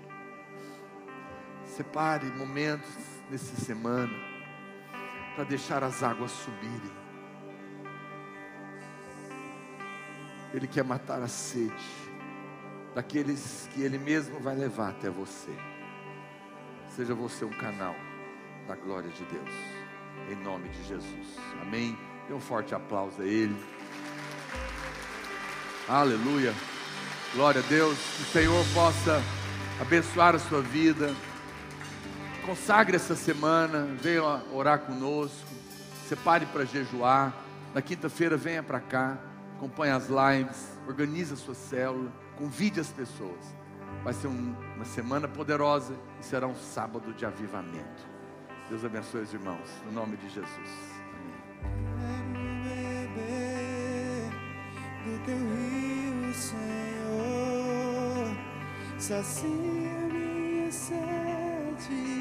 Speaker 8: Separe momentos nessa semana para deixar as águas subirem. Ele quer matar a sede daqueles que Ele mesmo vai levar até você. Seja você um canal da glória de Deus, em nome de Jesus. Amém. Dê um forte aplauso a Ele. Aleluia. Glória a Deus. Que o Senhor possa abençoar a sua vida. Consagre essa semana. Venha orar conosco. Separe para jejuar. Na quinta-feira, venha para cá. Acompanhe as lives. Organize a sua célula. Convide as pessoas. Vai ser um, uma semana poderosa e será um sábado de avivamento. Deus abençoe os irmãos. No nome de Jesus.
Speaker 18: do teu rio, Senhor, sacia minha sede,